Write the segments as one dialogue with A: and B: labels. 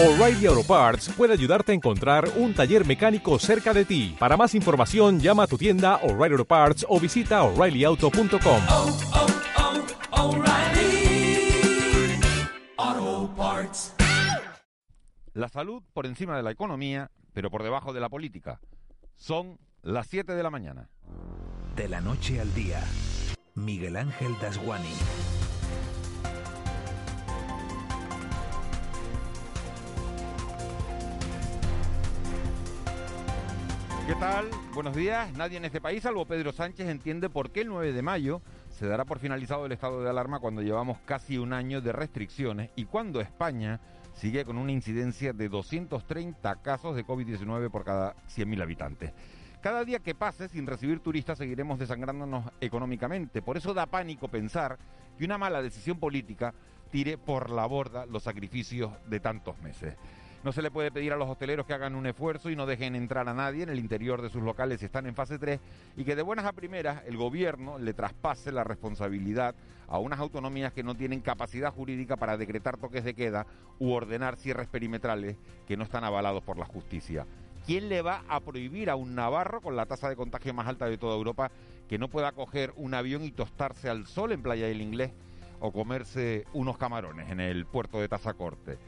A: O'Reilly Auto Parts puede ayudarte a encontrar un taller mecánico cerca de ti. Para más información, llama a tu tienda O'Reilly Auto Parts o visita oreillyauto.com.
B: oh, oh, Parts.
C: La salud por encima de la economía, pero por debajo de la política. Son las 7 de la mañana.
D: De la noche al día, Miguel Ángel Dasguani.
C: ¿Qué tal? Buenos días. Nadie en este país, salvo Pedro Sánchez, entiende por qué el 9 de mayo se dará por finalizado el estado de alarma cuando llevamos casi un año de restricciones y cuando España sigue con una incidencia de 230 casos de COVID-19 por cada 100.000 habitantes. Cada día que pase sin recibir turistas seguiremos desangrándonos económicamente. Por eso da pánico pensar que una mala decisión política tire por la borda los sacrificios de tantos meses. No se le puede pedir a los hosteleros que hagan un esfuerzo y no dejen entrar a nadie en el interior de sus locales si están en fase 3 y que de buenas a primeras el gobierno le traspase la responsabilidad a unas autonomías que no tienen capacidad jurídica para decretar toques de queda u ordenar cierres perimetrales que no están avalados por la justicia. ¿Quién le va a prohibir a un navarro con la tasa de contagio más alta de toda Europa que no pueda coger un avión y tostarse al sol en Playa del Inglés o comerse unos camarones en el puerto de Tazacorte?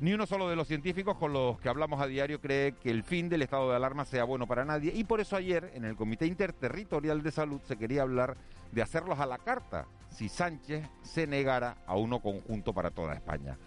C: Ni uno solo de los científicos con los que hablamos a diario cree que el fin del estado de alarma sea bueno para nadie y por eso ayer en el Comité Interterritorial de Salud se quería hablar de hacerlos a la carta si Sánchez se negara a uno conjunto para toda España.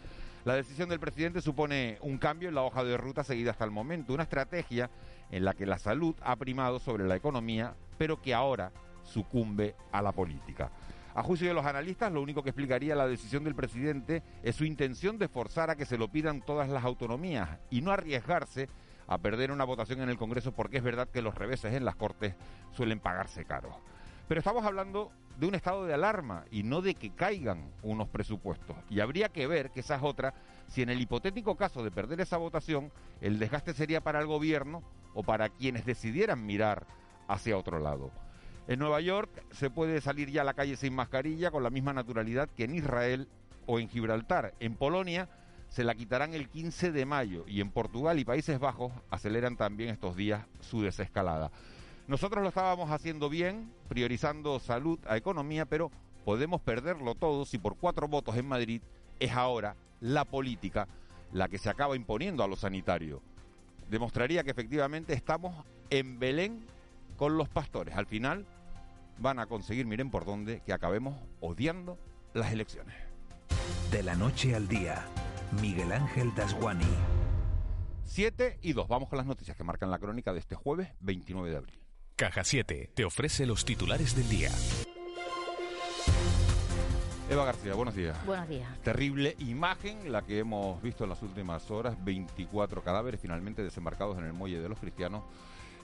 C: La decisión del presidente supone un cambio en la hoja de ruta seguida hasta el momento, una estrategia en la que la salud ha primado sobre la economía, pero que ahora sucumbe a la política. A juicio de los analistas, lo único que explicaría la decisión del presidente es su intención de forzar a que se lo pidan todas las autonomías y no arriesgarse a perder una votación en el Congreso porque es verdad que los reveses en las Cortes suelen pagarse caros. Pero estamos hablando de un estado de alarma y no de que caigan unos presupuestos. Y habría que ver, que esa es otra, si en el hipotético caso de perder esa votación, el desgaste sería para el gobierno o para quienes decidieran mirar hacia otro lado. En Nueva York se puede salir ya a la calle sin mascarilla con la misma naturalidad que en Israel o en Gibraltar. En Polonia se la quitarán el 15 de mayo y en Portugal y Países Bajos aceleran también estos días su desescalada. Nosotros lo estábamos haciendo bien, priorizando salud a economía, pero podemos perderlo todo si por cuatro votos en Madrid es ahora la política la que se acaba imponiendo a lo sanitario. Demostraría que efectivamente estamos en Belén con los pastores. Al final van a conseguir, miren por dónde, que acabemos odiando las elecciones.
D: De la noche al día, Miguel Ángel Dasguani.
C: 7 y 2. Vamos con las noticias que marcan la crónica de este jueves 29 de abril.
A: Caja 7 te ofrece los titulares del día.
C: Eva García, buenos días.
E: Buenos días.
C: Terrible imagen la que hemos visto en las últimas horas. 24 cadáveres finalmente desembarcados en el muelle de los cristianos,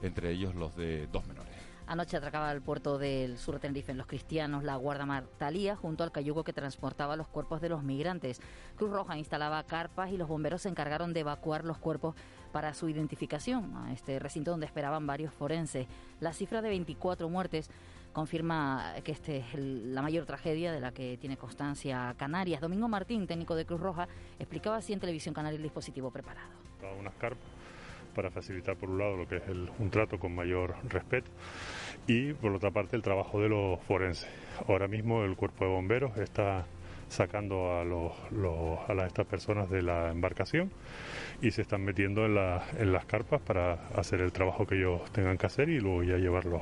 C: entre ellos los de dos menores.
E: Anoche atracaba al puerto del sur de Tenerife en los cristianos la Guardia Martalía junto al cayugo que transportaba los cuerpos de los migrantes. Cruz Roja instalaba carpas y los bomberos se encargaron de evacuar los cuerpos para su identificación a este recinto donde esperaban varios forenses. La cifra de 24 muertes confirma que esta es el- la mayor tragedia de la que tiene constancia Canarias. Domingo Martín, técnico de Cruz Roja, explicaba así en Televisión Canaria el dispositivo preparado.
F: unas carpas para facilitar por un lado lo que es el- un trato con mayor respeto y por otra parte el trabajo de los forenses. Ahora mismo el cuerpo de bomberos está sacando a, los, estas personas de la embarcación y se están metiendo en, en las carpas para hacer el trabajo que ellos tengan que hacer y luego ya llevarlos,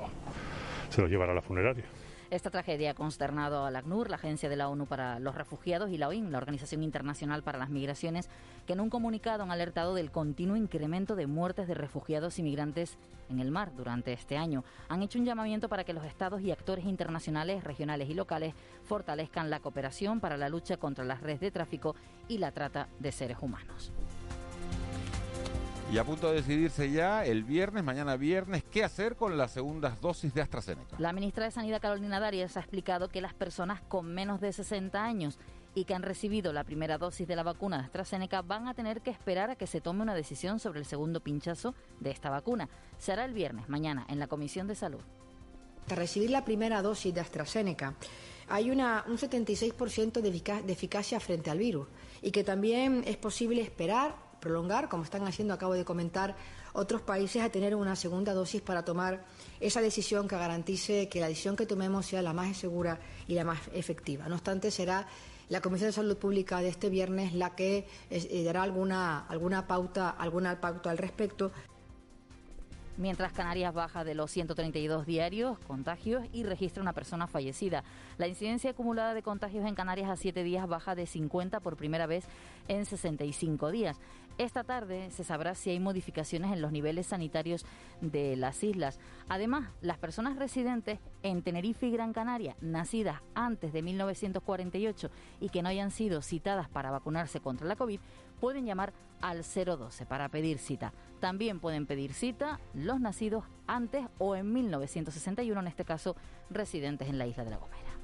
F: se los llevará a la funeraria.
E: Esta tragedia ha consternado al ACNUR, la Agencia de la ONU para los Refugiados, y la OIM, la Organización Internacional para las Migraciones, que en un comunicado han alertado del continuo incremento de muertes de refugiados y migrantes en el mar durante este año. Han hecho un llamamiento para que los estados y actores internacionales, regionales y locales fortalezcan la cooperación para la lucha contra las redes de tráfico y la trata de seres humanos.
C: Y a punto de decidirse ya el viernes, mañana viernes, qué hacer con las segundas dosis de AstraZeneca.
E: La ministra de Sanidad, Carolina Darias, ha explicado que las personas con menos de 60 años y que han recibido la primera dosis de la vacuna de AstraZeneca van a tener que esperar a que se tome una decisión sobre el segundo pinchazo de esta vacuna. Se hará el viernes, mañana, en la Comisión de Salud.
G: Tras recibir la primera dosis de AstraZeneca, hay una, un 76% de, efica- de eficacia frente al virus y que también es posible esperar prolongar, como están haciendo, acabo de comentar, otros países a tener una segunda dosis para tomar esa decisión que garantice que la decisión que tomemos sea la más segura y la más efectiva. No obstante, será la Comisión de Salud Pública de este viernes la que eh, dará alguna, alguna pauta, alguna pauta al respecto
E: mientras Canarias baja de los 132 diarios contagios y registra una persona fallecida. La incidencia acumulada de contagios en Canarias a siete días baja de 50 por primera vez en 65 días. Esta tarde se sabrá si hay modificaciones en los niveles sanitarios de las islas. Además, las personas residentes en Tenerife y Gran Canaria, nacidas antes de 1948 y que no hayan sido citadas para vacunarse contra la COVID, pueden llamar al 012 para pedir cita. También pueden pedir cita los nacidos antes o en 1961, en este caso residentes en la isla de La Gomera.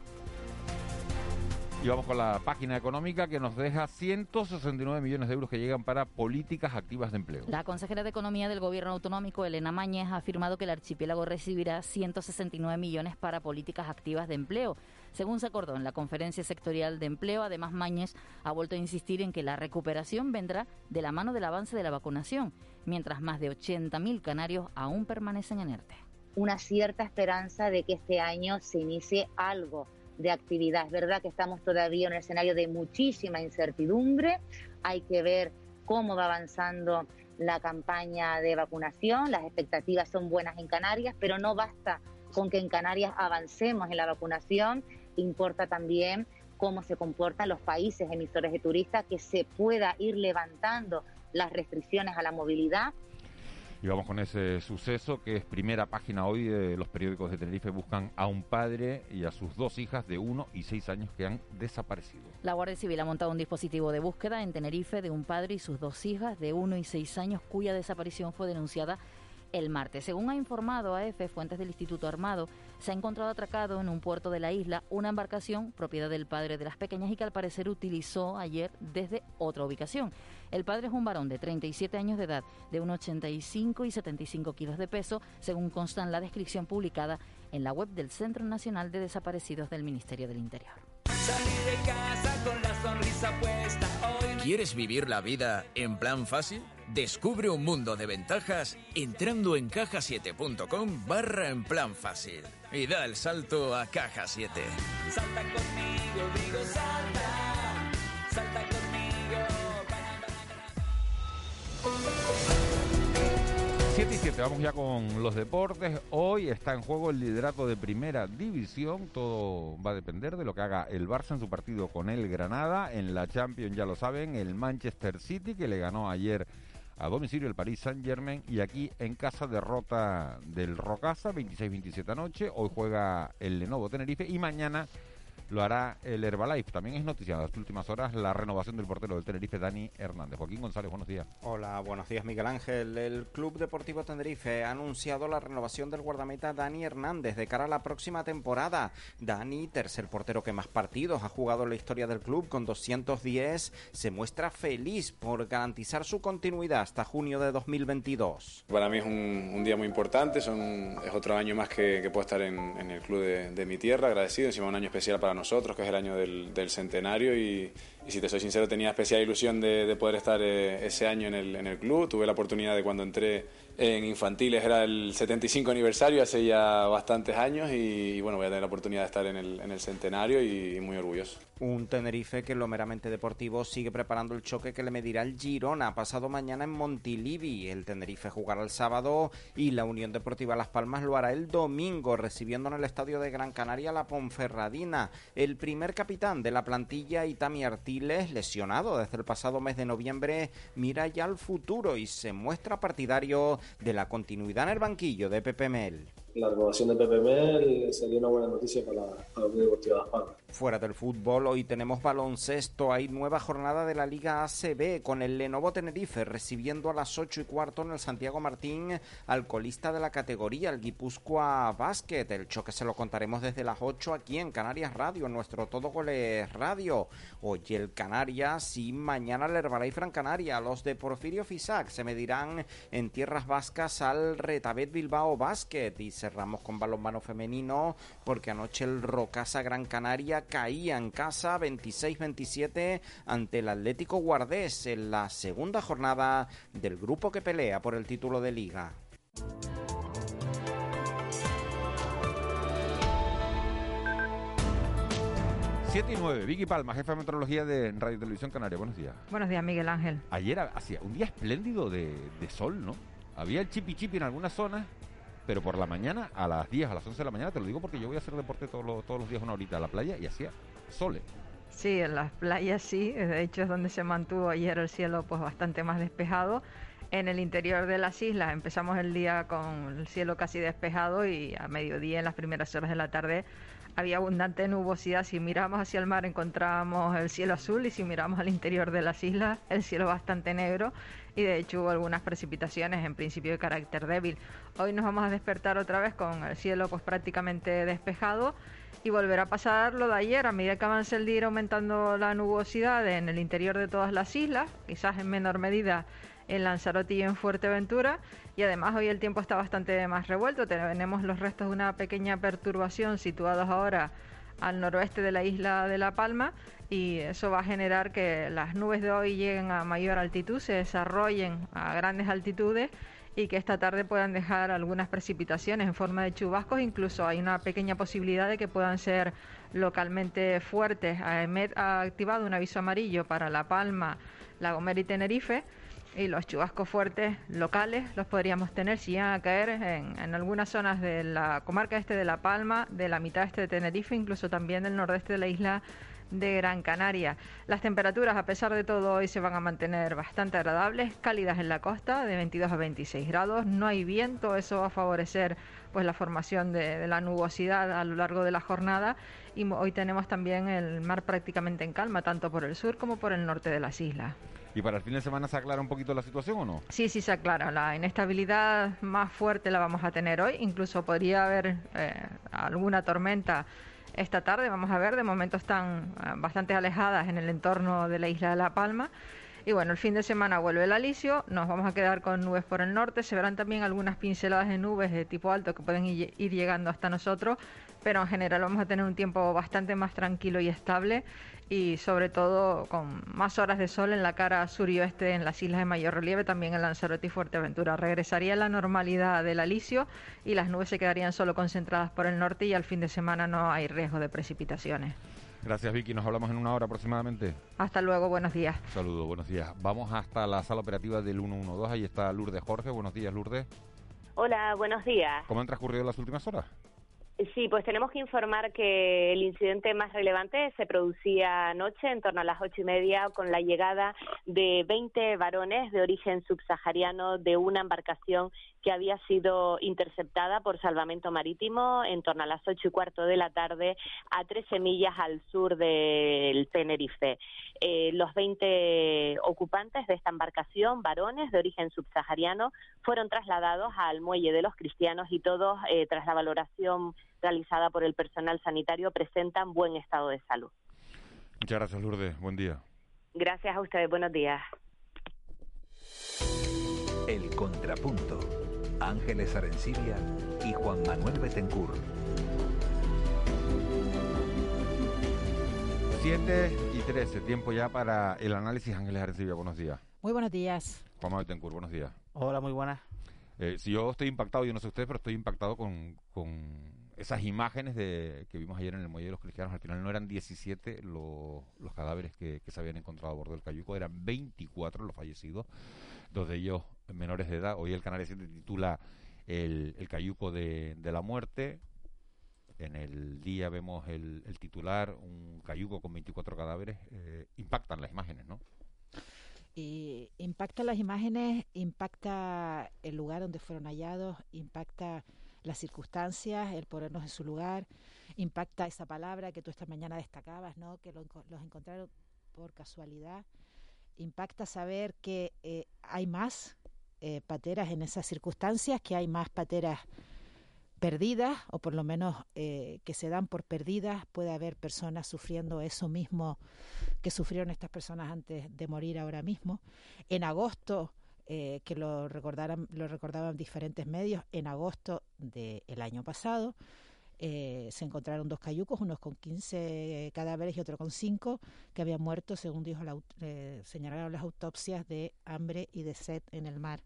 C: Y vamos con la página económica que nos deja 169 millones de euros que llegan para políticas activas de empleo.
E: La consejera de Economía del Gobierno Autonómico, Elena Mañez, ha afirmado que el archipiélago recibirá 169 millones para políticas activas de empleo. Según se acordó en la conferencia sectorial de empleo, además Mañez ha vuelto a insistir en que la recuperación vendrá de la mano del avance de la vacunación, mientras más de 80.000 canarios aún permanecen en ERTE.
H: Una cierta esperanza de que este año se inicie algo de actividad. Es verdad que estamos todavía en un escenario de muchísima incertidumbre, hay que ver cómo va avanzando la campaña de vacunación, las expectativas son buenas en Canarias, pero no basta con que en Canarias avancemos en la vacunación, importa también cómo se comportan los países emisores de turistas, que se pueda ir levantando las restricciones a la movilidad
C: y vamos con ese suceso que es primera página hoy de los periódicos de Tenerife. Buscan a un padre y a sus dos hijas de uno y seis años que han desaparecido.
E: La Guardia Civil ha montado un dispositivo de búsqueda en Tenerife de un padre y sus dos hijas de uno y seis años cuya desaparición fue denunciada el martes. Según ha informado AF, fuentes del Instituto Armado, se ha encontrado atracado en un puerto de la isla una embarcación propiedad del padre de las pequeñas y que al parecer utilizó ayer desde otra ubicación. El padre es un varón de 37 años de edad, de 1,85 y 75 kilos de peso, según consta en la descripción publicada en la web del Centro Nacional de Desaparecidos del Ministerio del Interior.
I: ¿Quieres vivir la vida en plan fácil? Descubre un mundo de ventajas entrando en cajasiete.com barra en plan fácil y da el salto a Caja 7. Salta conmigo, digo salta,
C: 7 y 7, vamos ya con los deportes. Hoy está en juego el liderato de primera división. Todo va a depender de lo que haga el Barça en su partido con el Granada. En la Champions, ya lo saben, el Manchester City que le ganó ayer a domicilio el Paris Saint Germain y aquí en casa derrota del Rocasa 26-27 anoche. Hoy juega el Lenovo Tenerife y mañana lo hará el Herbalife. También es noticia en las últimas horas la renovación del portero del Tenerife, Dani Hernández. Joaquín González, buenos días.
J: Hola, buenos días, Miguel Ángel. El Club Deportivo Tenerife ha anunciado la renovación del guardameta Dani Hernández de cara a la próxima temporada. Dani, tercer portero que más partidos ha jugado en la historia del club con 210, se muestra feliz por garantizar su continuidad hasta junio de 2022.
K: Para mí es un, día muy importante, son, es otro año más que, puedo estar en, el club de, de mi tierra, agradecido, encima un año especial para nosotros, que es el año del, del centenario y, y, si te soy sincero tenía especial ilusión de, de poder estar eh, ese año en el, en el club. Tuve la oportunidad de cuando entré en infantiles era el 75 aniversario hace ya bastantes años y, bueno, voy a tener la oportunidad de estar en el, en el centenario y, muy orgulloso.
J: Un Tenerife que en lo meramente deportivo sigue preparando el choque que le medirá el Girona pasado mañana en Montilivi. El Tenerife jugará el sábado y la Unión Deportiva Las Palmas lo hará el domingo recibiendo en el estadio de Gran Canaria la Ponferradina. El primer capitán de la plantilla, Itami Lesionado desde el pasado mes de noviembre, mira ya al futuro y se muestra partidario de la continuidad en el banquillo de Pepe Mel
L: la renovación de Pepe Mel sería una buena noticia para, la Deportiva de Las Palmas.
J: Fuera del fútbol, hoy tenemos baloncesto. Hay nueva jornada de la Liga ACB con el Lenovo Tenerife recibiendo a las 8 y cuarto en el Santiago Martín al colista de la categoría, el Guipúzcoa Basket. El choque se lo contaremos desde las 8 aquí en Canarias Radio, en nuestro Todo Goles Radio. Hoy el Canarias y mañana el Herbalife Fran Canaria. Los de Porfirio Fisac se medirán en tierras vascas al Retabet Bilbao Basket y cerramos con balonmano femenino porque anoche el Rocasa Gran Canaria caía en casa 26-27 ante el Atlético Guardés en la segunda jornada del grupo que pelea por el título de liga.
C: Siete y 9, Vicky Palma, jefa de meteorología de Radio Televisión Canaria. Buenos días.
M: Buenos días, Miguel Ángel.
C: Ayer hacía un día espléndido de, de sol, ¿no? Había el chipi chipi en algunas zonas, pero por la mañana, a las 10, a las 11 de la mañana, te lo digo porque yo voy a hacer deporte todos los, todos los días una horita a la playa y hacía sole.
M: Sí, en las playas sí, de hecho es donde se mantuvo ayer el cielo pues bastante más despejado. En el interior de las islas empezamos el día con el cielo casi despejado y a mediodía en las primeras horas de la tarde había abundante nubosidad. Si miramos hacia el mar encontrábamos el cielo azul y si miramos al interior de las islas el cielo bastante negro y de hecho hubo algunas precipitaciones en principio de carácter débil. Hoy nos vamos a despertar otra vez con el cielo pues prácticamente despejado y volverá a pasar lo de ayer a medida que avance el día ir aumentando la nubosidad en el interior de todas las islas, quizás en menor medida en Lanzarote y en Fuerteventura. Y además hoy el tiempo está bastante más revuelto. Tenemos los restos de una pequeña perturbación situados ahora al noroeste de la isla de La Palma y eso va a generar que las nubes de hoy lleguen a mayor altitud, se desarrollen a grandes altitudes y que esta tarde puedan dejar algunas precipitaciones en forma de chubascos, incluso hay una pequeña posibilidad de que puedan ser localmente fuertes. AEMET ha activado un aviso amarillo para La Palma, La Gomera y Tenerife y los chubascos fuertes locales los podríamos tener si llegan a caer en, algunas zonas de la comarca este de La Palma, de la mitad este de Tenerife, incluso también del nordeste de la isla de Gran Canaria. Las temperaturas, a pesar de todo, hoy se van a mantener bastante agradables, cálidas en la costa, de 22 a 26 grados. No hay viento, eso va a favorecer pues la formación de, de la nubosidad a lo largo de la jornada. Y hoy tenemos también el mar prácticamente en calma, tanto por el sur como por el norte de las islas.
C: ¿Y para el fin de semana se aclara un poquito la situación o no?
M: Sí, sí se aclara. La inestabilidad más fuerte la vamos a tener hoy. Incluso podría haber eh, alguna tormenta esta tarde. Vamos a ver, de momento están eh, bastante alejadas en el entorno de la isla de La Palma. Y bueno, el fin de semana vuelve el alisio, nos vamos a quedar con nubes por el norte, se verán también algunas pinceladas de nubes de tipo alto que pueden ir llegando hasta nosotros, pero en general vamos a tener un tiempo bastante más tranquilo y estable y sobre todo con más horas de sol en la cara sur y oeste en las islas de mayor relieve, también en Lanzarote y Fuerteventura. Regresaría la normalidad del alisio y las nubes se quedarían solo concentradas por el norte y al fin de semana no hay riesgo de precipitaciones.
C: Gracias Vicky, nos hablamos en una hora aproximadamente.
M: Hasta luego, buenos días.
C: Saludos, buenos días. Vamos hasta la sala operativa del 112, ahí está Lourdes Jorge. Buenos días, Lourdes.
N: Hola, buenos días.
C: ¿Cómo han transcurrido las últimas horas?
N: Sí, pues tenemos que informar que el incidente más relevante se producía anoche, en torno a las ocho y media, con la llegada de 20 varones de origen subsahariano de una embarcación que había sido interceptada por salvamento marítimo en torno a las ocho y cuarto de la tarde a 13 millas al sur del Tenerife. Eh, los 20 ocupantes de esta embarcación, varones de origen subsahariano, fueron trasladados al muelle de los cristianos y todos, eh, tras la valoración realizada por el personal sanitario, presentan buen estado de salud.
C: Muchas gracias, Lourdes. Buen día.
N: Gracias a ustedes. Buenos días.
D: El Contrapunto. Ángeles Arencibia y Juan Manuel Betencur.
C: 7 y 13, tiempo ya para el análisis. Ángeles Arencibia, buenos días.
O: Muy buenos días.
C: Juan Manuel Betencur, buenos días.
P: Hola, muy buenas.
C: Eh, si yo estoy impactado, yo no sé ustedes, pero estoy impactado con, con esas imágenes de, que vimos ayer en el Muelle de los Cristianos. Al final no eran 17 los, los cadáveres que, que se habían encontrado a bordo del cayuco, eran 24 los fallecidos, dos de ellos menores de edad. Hoy el Canal 7 titula el, cayuco de, la muerte. En el día vemos el, titular, un cayuco con 24 cadáveres. Eh, impactan las imágenes, ¿no?
O: Y impacta las imágenes, impacta el lugar donde fueron hallados, impacta las circunstancias, el ponernos en su lugar, impacta esa palabra que tú esta mañana destacabas, ¿no? Que lo, los encontraron por casualidad, impacta saber que eh, hay más eh, pateras en esas circunstancias, que hay más pateras perdidas o por lo menos eh, que se dan por perdidas, puede haber personas sufriendo eso mismo que sufrieron estas personas antes de morir ahora mismo. En agosto eh, que lo recordaran, lo recordaban diferentes medios en agosto del año pasado. Se encontraron dos cayucos, unos con 15 cadáveres y otro con 5, que habían muerto, según dijo la, señalaron las autopsias, de hambre y de sed en el mar.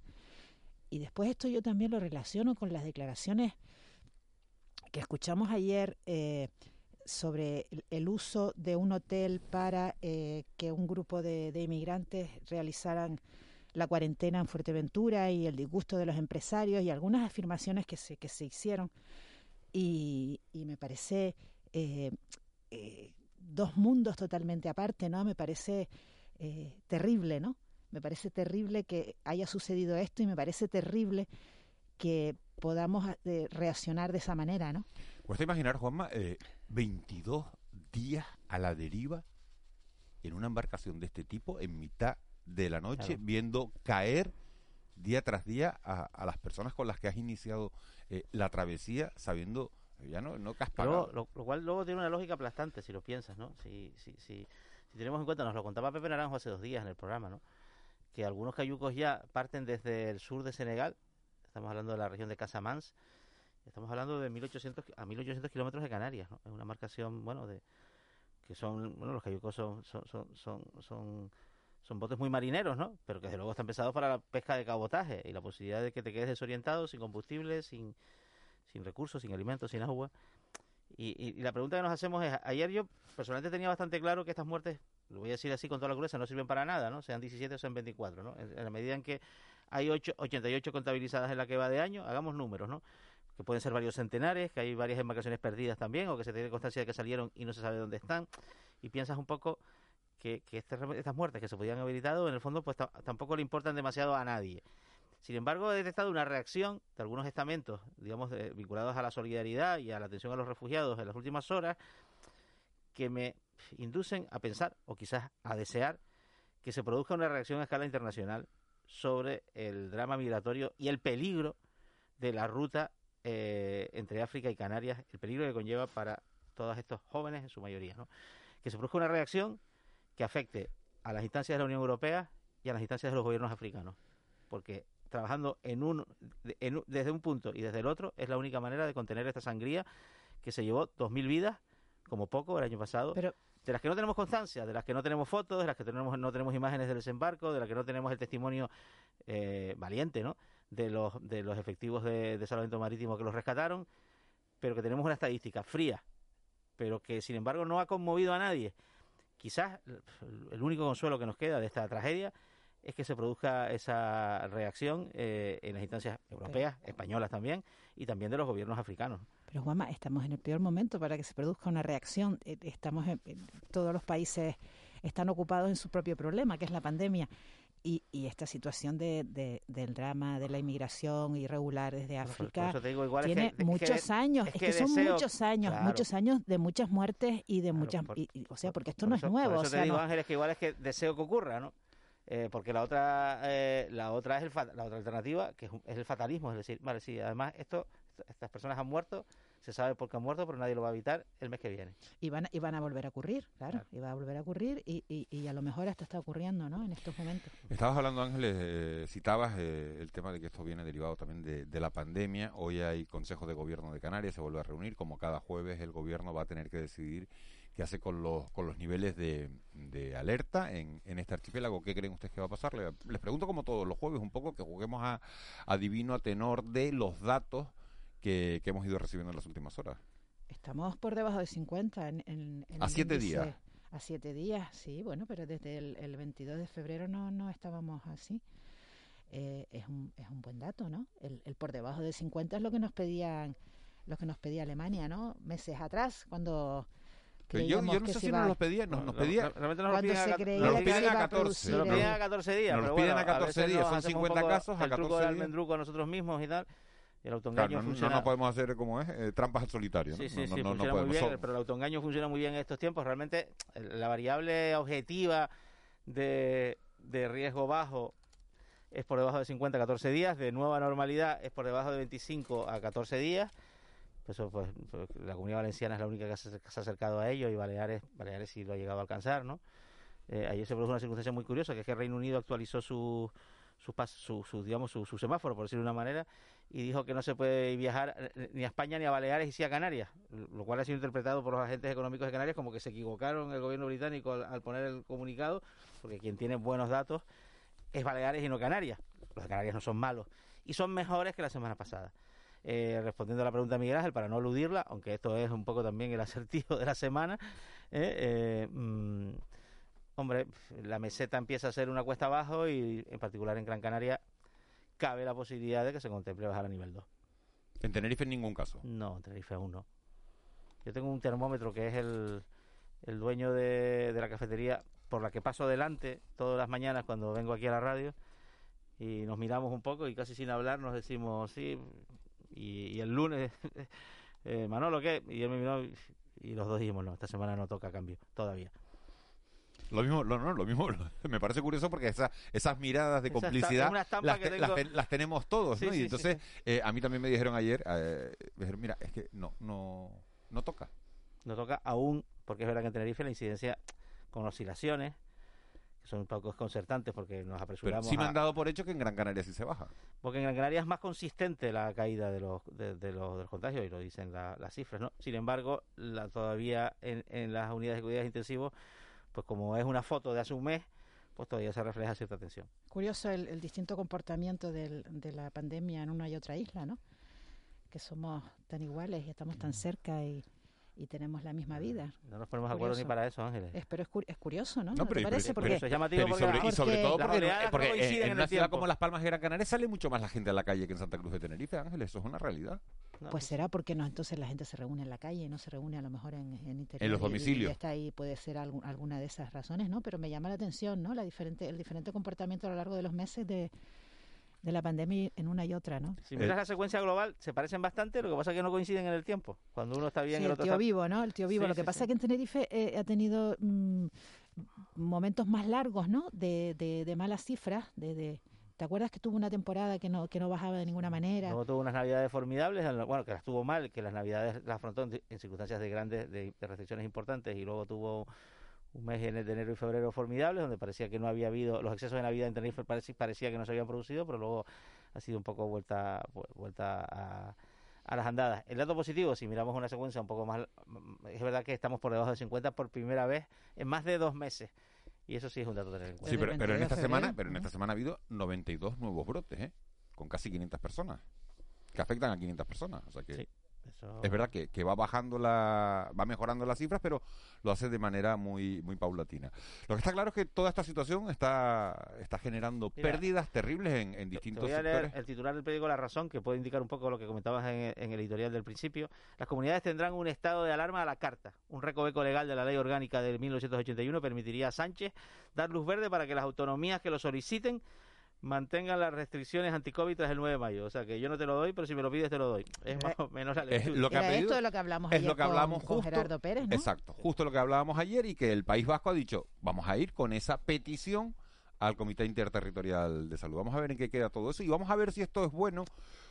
O: Y después esto yo también lo relaciono con las declaraciones que escuchamos ayer eh, sobre el, uso de un hotel para eh, que un grupo de, inmigrantes realizaran la cuarentena en Fuerteventura y el disgusto de los empresarios y algunas afirmaciones que se, que se hicieron. Y, y me parece eh, dos mundos totalmente aparte, ¿no? Me parece terrible, ¿no? Me parece terrible que haya sucedido esto y me parece terrible que podamos eh, reaccionar de esa manera, ¿no?
C: Cuesta imaginar, Juanma, eh, 22 días a la deriva en una embarcación de este tipo en mitad de la noche, claro. viendo caer día tras día a, a, las personas con las que has iniciado eh, la travesía, sabiendo ya no, no que has
P: pagado. Lo, lo, cual luego tiene una lógica aplastante si lo piensas, ¿no? Si, si, si, si tenemos en cuenta, nos lo contaba Pepe Naranjo hace dos días en el programa, ¿no? Que algunos cayucos ya parten desde el sur de Senegal, estamos hablando de la región de Casamance, estamos hablando de 1800 a 1800 kilómetros de Canarias, ¿no? Es una marcación, bueno, de que son, bueno, los cayucos son son, son, son, son, botes muy marineros, ¿no? Pero que desde luego están pensados para la pesca de cabotaje y la posibilidad de que te quedes desorientado, sin combustible, sin, sin recursos, sin alimentos, sin agua. Y, la pregunta que nos hacemos es, ayer yo personalmente tenía bastante claro que estas muertes, lo voy a decir así con toda la crudeza, no sirven para nada, ¿no? Sean 17 o sean 24, ¿no? En, la medida en que hay 8, 88 contabilizadas en la que va de año, hagamos números, ¿no? Que pueden ser varios centenares, que hay varias embarcaciones perdidas también, o que se tiene constancia de que salieron y no se sabe dónde están. Y piensas un poco que, que este, estas muertes que se podían haber evitado, en el fondo, pues tampoco le importan demasiado a nadie. Sin embargo, he detectado una reacción de algunos estamentos, digamos, vinculados a la solidaridad y a la atención a los refugiados en las últimas horas, que me inducen a pensar, o quizás a desear, que se produzca una reacción a escala internacional sobre el drama migratorio y el peligro de la ruta eh, entre África y Canarias, el peligro que conlleva para todos estos jóvenes en su mayoría. Que se produzca una reacción que afecte a las instancias de la Unión Europea y a las instancias de los gobiernos africanos. Porque trabajando en un, en, desde un punto y desde el otro es la única manera de contener esta sangría que se llevó 2.000 vidas, como poco, el año pasado.
O: Pero
P: de las que no tenemos constancia, de las que no tenemos fotos, de las que tenemos, no tenemos imágenes del desembarco, de las que no tenemos el testimonio eh, valiente, ¿no? De los, de los efectivos de, de salvamento marítimo que los rescataron, pero que tenemos una estadística fría, pero que sin embargo no ha conmovido a nadie. Quizás el único consuelo que nos queda de esta tragedia es que se produzca esa reacción eh, en las instancias europeas, españolas también, y también de los gobiernos africanos.
O: Pero Juanma, estamos en el peor momento para que se produzca una reacción. Estamos en, todos los países están ocupados en su propio problema, que es la pandemia. Y, y esta situación de, de, del drama de la inmigración irregular desde África
P: digo, igual
O: tiene
P: es que,
O: muchos
P: es que,
O: años,
P: es
O: es
P: que,
O: son
P: deseo,
O: muchos años,
P: claro.
O: muchos años de muchas muertes y de
P: claro,
O: muchas,
P: por,
O: y, y, o sea, porque esto
P: por
O: no
P: eso,
O: es nuevo.
P: Por eso
O: o sea,
P: te digo,
O: no,
P: Ángeles, que igual es que deseo que ocurra, ¿no? Eh, porque la otra eh, la otra es el la otra alternativa que es, es, el fatalismo es decir vale sí además esto estas personas han muerto se sabe por qué han muerto pero nadie lo va a evitar el mes que viene
O: y van y van a volver a ocurrir claro, claro. y va a volver a ocurrir y, y, y, a lo mejor hasta está ocurriendo no en estos momentos
C: estabas hablando Ángeles eh, citabas eh, el tema de que esto viene derivado también de, de la pandemia hoy hay consejo de gobierno de Canarias se vuelve a reunir como cada jueves el gobierno va a tener que decidir qué hace con los, con los niveles de, de alerta en, en, este archipiélago. ¿Qué creen ustedes que va a pasar? Les, les pregunto como todos los jueves un poco que juguemos a, a divino a tenor de los datos que, que, hemos ido recibiendo en las últimas horas.
O: Estamos por debajo de 50 en, en, en
C: a siete índice, días.
O: A siete días, sí, bueno, pero desde el, el 22 de febrero no, no estábamos así. Eh, es, un, es un buen dato, ¿no? El, el por debajo de 50 es lo que nos pedían lo que nos pedía Alemania, ¿no? Meses atrás, cuando
C: pero yo, yo no sé si nos los pedían, nos, nos pedía.
P: Realmente nos lo piden, a, nos
C: lo piden a 14.
P: Nos lo piden a 14 días.
C: Nos
P: lo
C: piden a 14 días, son 50 casos a 14
P: el truco del almendruco a nosotros mismos y tal. El autoengaño
C: claro, no,
P: funciona.
C: No, no podemos hacer como es, eh, trampas al solitario.
P: Sí,
C: ¿no?
P: sí,
C: no,
P: sí, funciona muy bien, pero el autoengaño funciona muy bien en estos tiempos. Realmente la variable objetiva de, de riesgo bajo es por debajo de 50 a 14 días, de nueva normalidad es por debajo de 25 a 14 días eso pues, pues, la comunidad valenciana es la única que se, que se, ha acercado a ello y Baleares, Baleares sí lo ha llegado a alcanzar, ¿no? Eh, ayer se produjo una circunstancia muy curiosa, que es que Reino Unido actualizó su, su, su, su, digamos, su, su semáforo, por decirlo de una manera, y dijo que no se puede viajar eh, ni a España ni a Baleares y sí a Canarias, lo cual ha sido interpretado por los agentes económicos de Canarias como que se equivocaron el gobierno británico al, poner el comunicado, porque quien tiene buenos datos es Baleares y no Canarias. Los de Canarias no son malos y son mejores que la semana pasada. Eh, respondiendo a la pregunta de Miguel Ángel, para no eludirla, aunque esto es un poco también el acertijo de la semana, eh, eh, mm, hombre, la meseta empieza a ser una cuesta abajo y en particular en Gran Canaria cabe la posibilidad de que se contemple bajar a nivel 2.
C: En Tenerife en ningún caso.
P: No, en Tenerife aún no. Yo tengo un termómetro que es el, el dueño de, de la cafetería por la que paso delante todas las mañanas cuando vengo aquí a la radio y nos miramos un poco y casi sin hablar nos decimos sí y, y el lunes eh, Manolo qué y él me miró y, y los dos dijimos no esta semana no toca cambio todavía
C: Lo mismo, lo, no, lo mismo, me parece curioso porque esa, esas miradas de complicidad las, te- las te- las tenemos todos,
P: Sí,
C: ¿no?
P: sí,
C: y
P: sí,
C: entonces eh, a mí también me dijeron ayer, eh, me dijeron, mira, es que no, no, no toca.
P: no toca aún porque es verdad que en Tenerife la incidencia con oscilaciones que son un poco desconcertantes porque nos
C: Pero
P: apresuramos
C: sí me han dado por hecho que en Gran Canaria sí se baja.
P: Porque en Gran Canaria es más consistente la caída de los, de, de los, de los contagios y lo dicen la- las cifras, ¿no? Sin embargo, la, todavía en, en las unidades de cuidados intensivos, pues como es una foto de hace un mes, pues todavía se refleja cierta tensión.
O: Curioso el, el distinto comportamiento del- de la pandemia en una y otra isla, ¿no? Que somos tan iguales y estamos tan cerca y, y tenemos la misma vida.
P: No nos ponemos de acuerdo ni para eso, Ángeles.
O: Es, pero es, cu- es curioso, ¿no?
C: No,
O: ¿No
C: pero,
O: te
C: pero-
O: parece?
C: pero-
O: Porque,
P: eso es llamativo
C: pero y
P: porque
C: sobre,
P: la-
C: y sobre
O: porque
C: todo porque,
P: no
C: porque en-
P: coinciden
C: en,
P: en
C: una
P: el
C: ciudad
P: tiempo.
C: como Las Palmas y Gran Canaria sale mucho más la gente a la calle que en Santa Cruz de Tenerife, Ángel, eso es una realidad.
O: pues será porque no, entonces la gente se reúne en la calle y no se reúne a lo mejor en, en interior.
C: En los
O: y- y-
C: domicilios.
O: Y, está ahí, puede ser algún- alguna de esas razones, ¿no? Pero me llama la atención, ¿no? La diferente, el diferente comportamiento a lo largo de los meses de, de la pandemia en una y otra, ¿no?
P: Si miras la secuencia global, se parecen bastante, lo que pasa es que no coinciden en el tiempo. Cuando uno está bien,
O: Sí,
P: el
O: el
P: otro
O: tío
P: está...
O: vivo, ¿no? El tío vivo.
P: Sí,
O: Lo que
P: sí,
O: pasa
P: sí.
O: es que en Tenerife eh, ha tenido mm, momentos más largos, ¿no? De, de, de malas cifras, de, de- ¿Te acuerdas que tuvo una temporada que no, que no bajaba de ninguna manera?
P: Luego tuvo unas navidades formidables, bueno, que las tuvo mal, que las navidades las afrontó en, en circunstancias de grandes, de, de restricciones importantes, y luego tuvo un mes en- de enero y febrero formidables, donde parecía que no había habido, los excesos de Navidad en Tenerife parecía, parecía que no se habían producido, pero luego ha sido un poco vuelta, vu- vuelta a, a las andadas. El dato positivo, si miramos una secuencia un poco más, es verdad que estamos por debajo de 50 por primera vez en más de dos meses. Y eso sí es un dato a tener en cuenta.
C: Sí, pero, pero en esta semana, pero en esta semana ha habido 92 nuevos brotes, ¿eh? Con casi 500 personas. Que afectan a 500 personas. O sea que
P: eso-
C: es verdad que, que va bajando la, va mejorando las cifras, pero lo hace de manera muy, muy paulatina. Lo que está claro es que toda esta situación está, está generando
P: Mira,
C: pérdidas terribles en, en
P: Te
C: distintos
P: voy a leer
C: sectores.
P: el titular del periódico La Razón, que puede indicar un poco lo que comentabas en, en el editorial del principio. Las comunidades tendrán un estado de alarma a la carta. Un recoveco legal de la ley orgánica de 1981 permitiría a Sánchez dar luz verde para que las autonomías que lo soliciten mantengan las restricciones anti-COVID tras el 9 de mayo. O sea que yo no te lo doy, pero si me lo pides te lo doy. Es más o menos la
C: Es
P: lectura.
C: lo que ha
O: Era
C: pedido-
O: esto de lo que hablamos
C: es
O: ayer
C: lo que
O: con-
C: hablamos
O: con
C: justo,
O: Gerardo Pérez, ¿no?
C: Exacto, justo lo que hablábamos ayer y que el País Vasco ha dicho, vamos a ir con esa petición al Comité Interterritorial de Salud. Vamos a ver en qué queda todo eso y vamos a ver si esto es bueno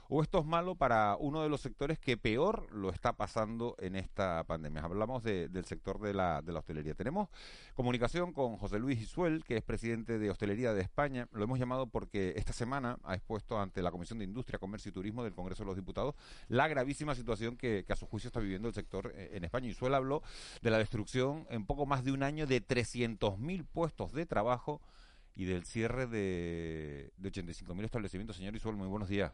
C: o esto es malo para uno de los sectores que peor lo está pasando en esta pandemia. Hablamos de- del sector de la, de la hostelería. Tenemos comunicación con José Luis Isuel, que es presidente de Hostelería de España. Lo hemos llamado porque esta semana ha expuesto ante la Comisión de Industria, Comercio y Turismo del Congreso de los Diputados la gravísima situación que, a su juicio está viviendo el sector eh, en España. Isuel habló de la destrucción en poco más de un año de 300.000 puestos de trabajo y del cierre de, de 85.000 establecimientos. Señor Isuel, muy buenos días.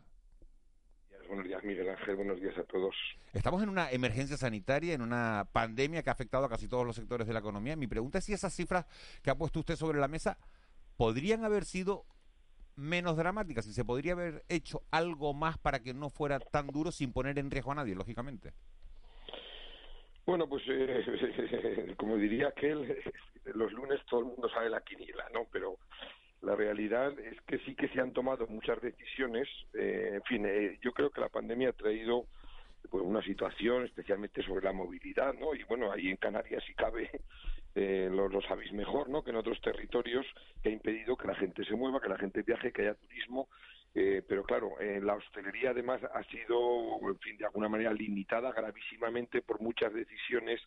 Q: Buenos días, Miguel Ángel. Buenos días a todos.
C: Estamos en una emergencia sanitaria, en una pandemia que ha afectado a casi todos los sectores de la economía. Mi pregunta es si esas cifras que ha puesto usted sobre la mesa podrían haber sido menos dramáticas, si se podría haber hecho algo más para que no fuera tan duro sin poner en riesgo a nadie, lógicamente.
Q: Bueno, pues eh, como diría aquel, los lunes todo el mundo sabe la quiniela, ¿no? Pero la realidad es que sí que se han tomado muchas decisiones. eh, en fin, eh, yo creo que la pandemia ha traído pues, una situación especialmente sobre la movilidad, ¿no? Y bueno, ahí en Canarias, si cabe, eh, lo, lo sabéis mejor, ¿no? Que en otros territorios que ha impedido que la gente se mueva, que la gente viaje, que haya turismo. Eh, pero claro, eh, la hostelería además ha sido, en fin, de alguna manera limitada gravísimamente por muchas decisiones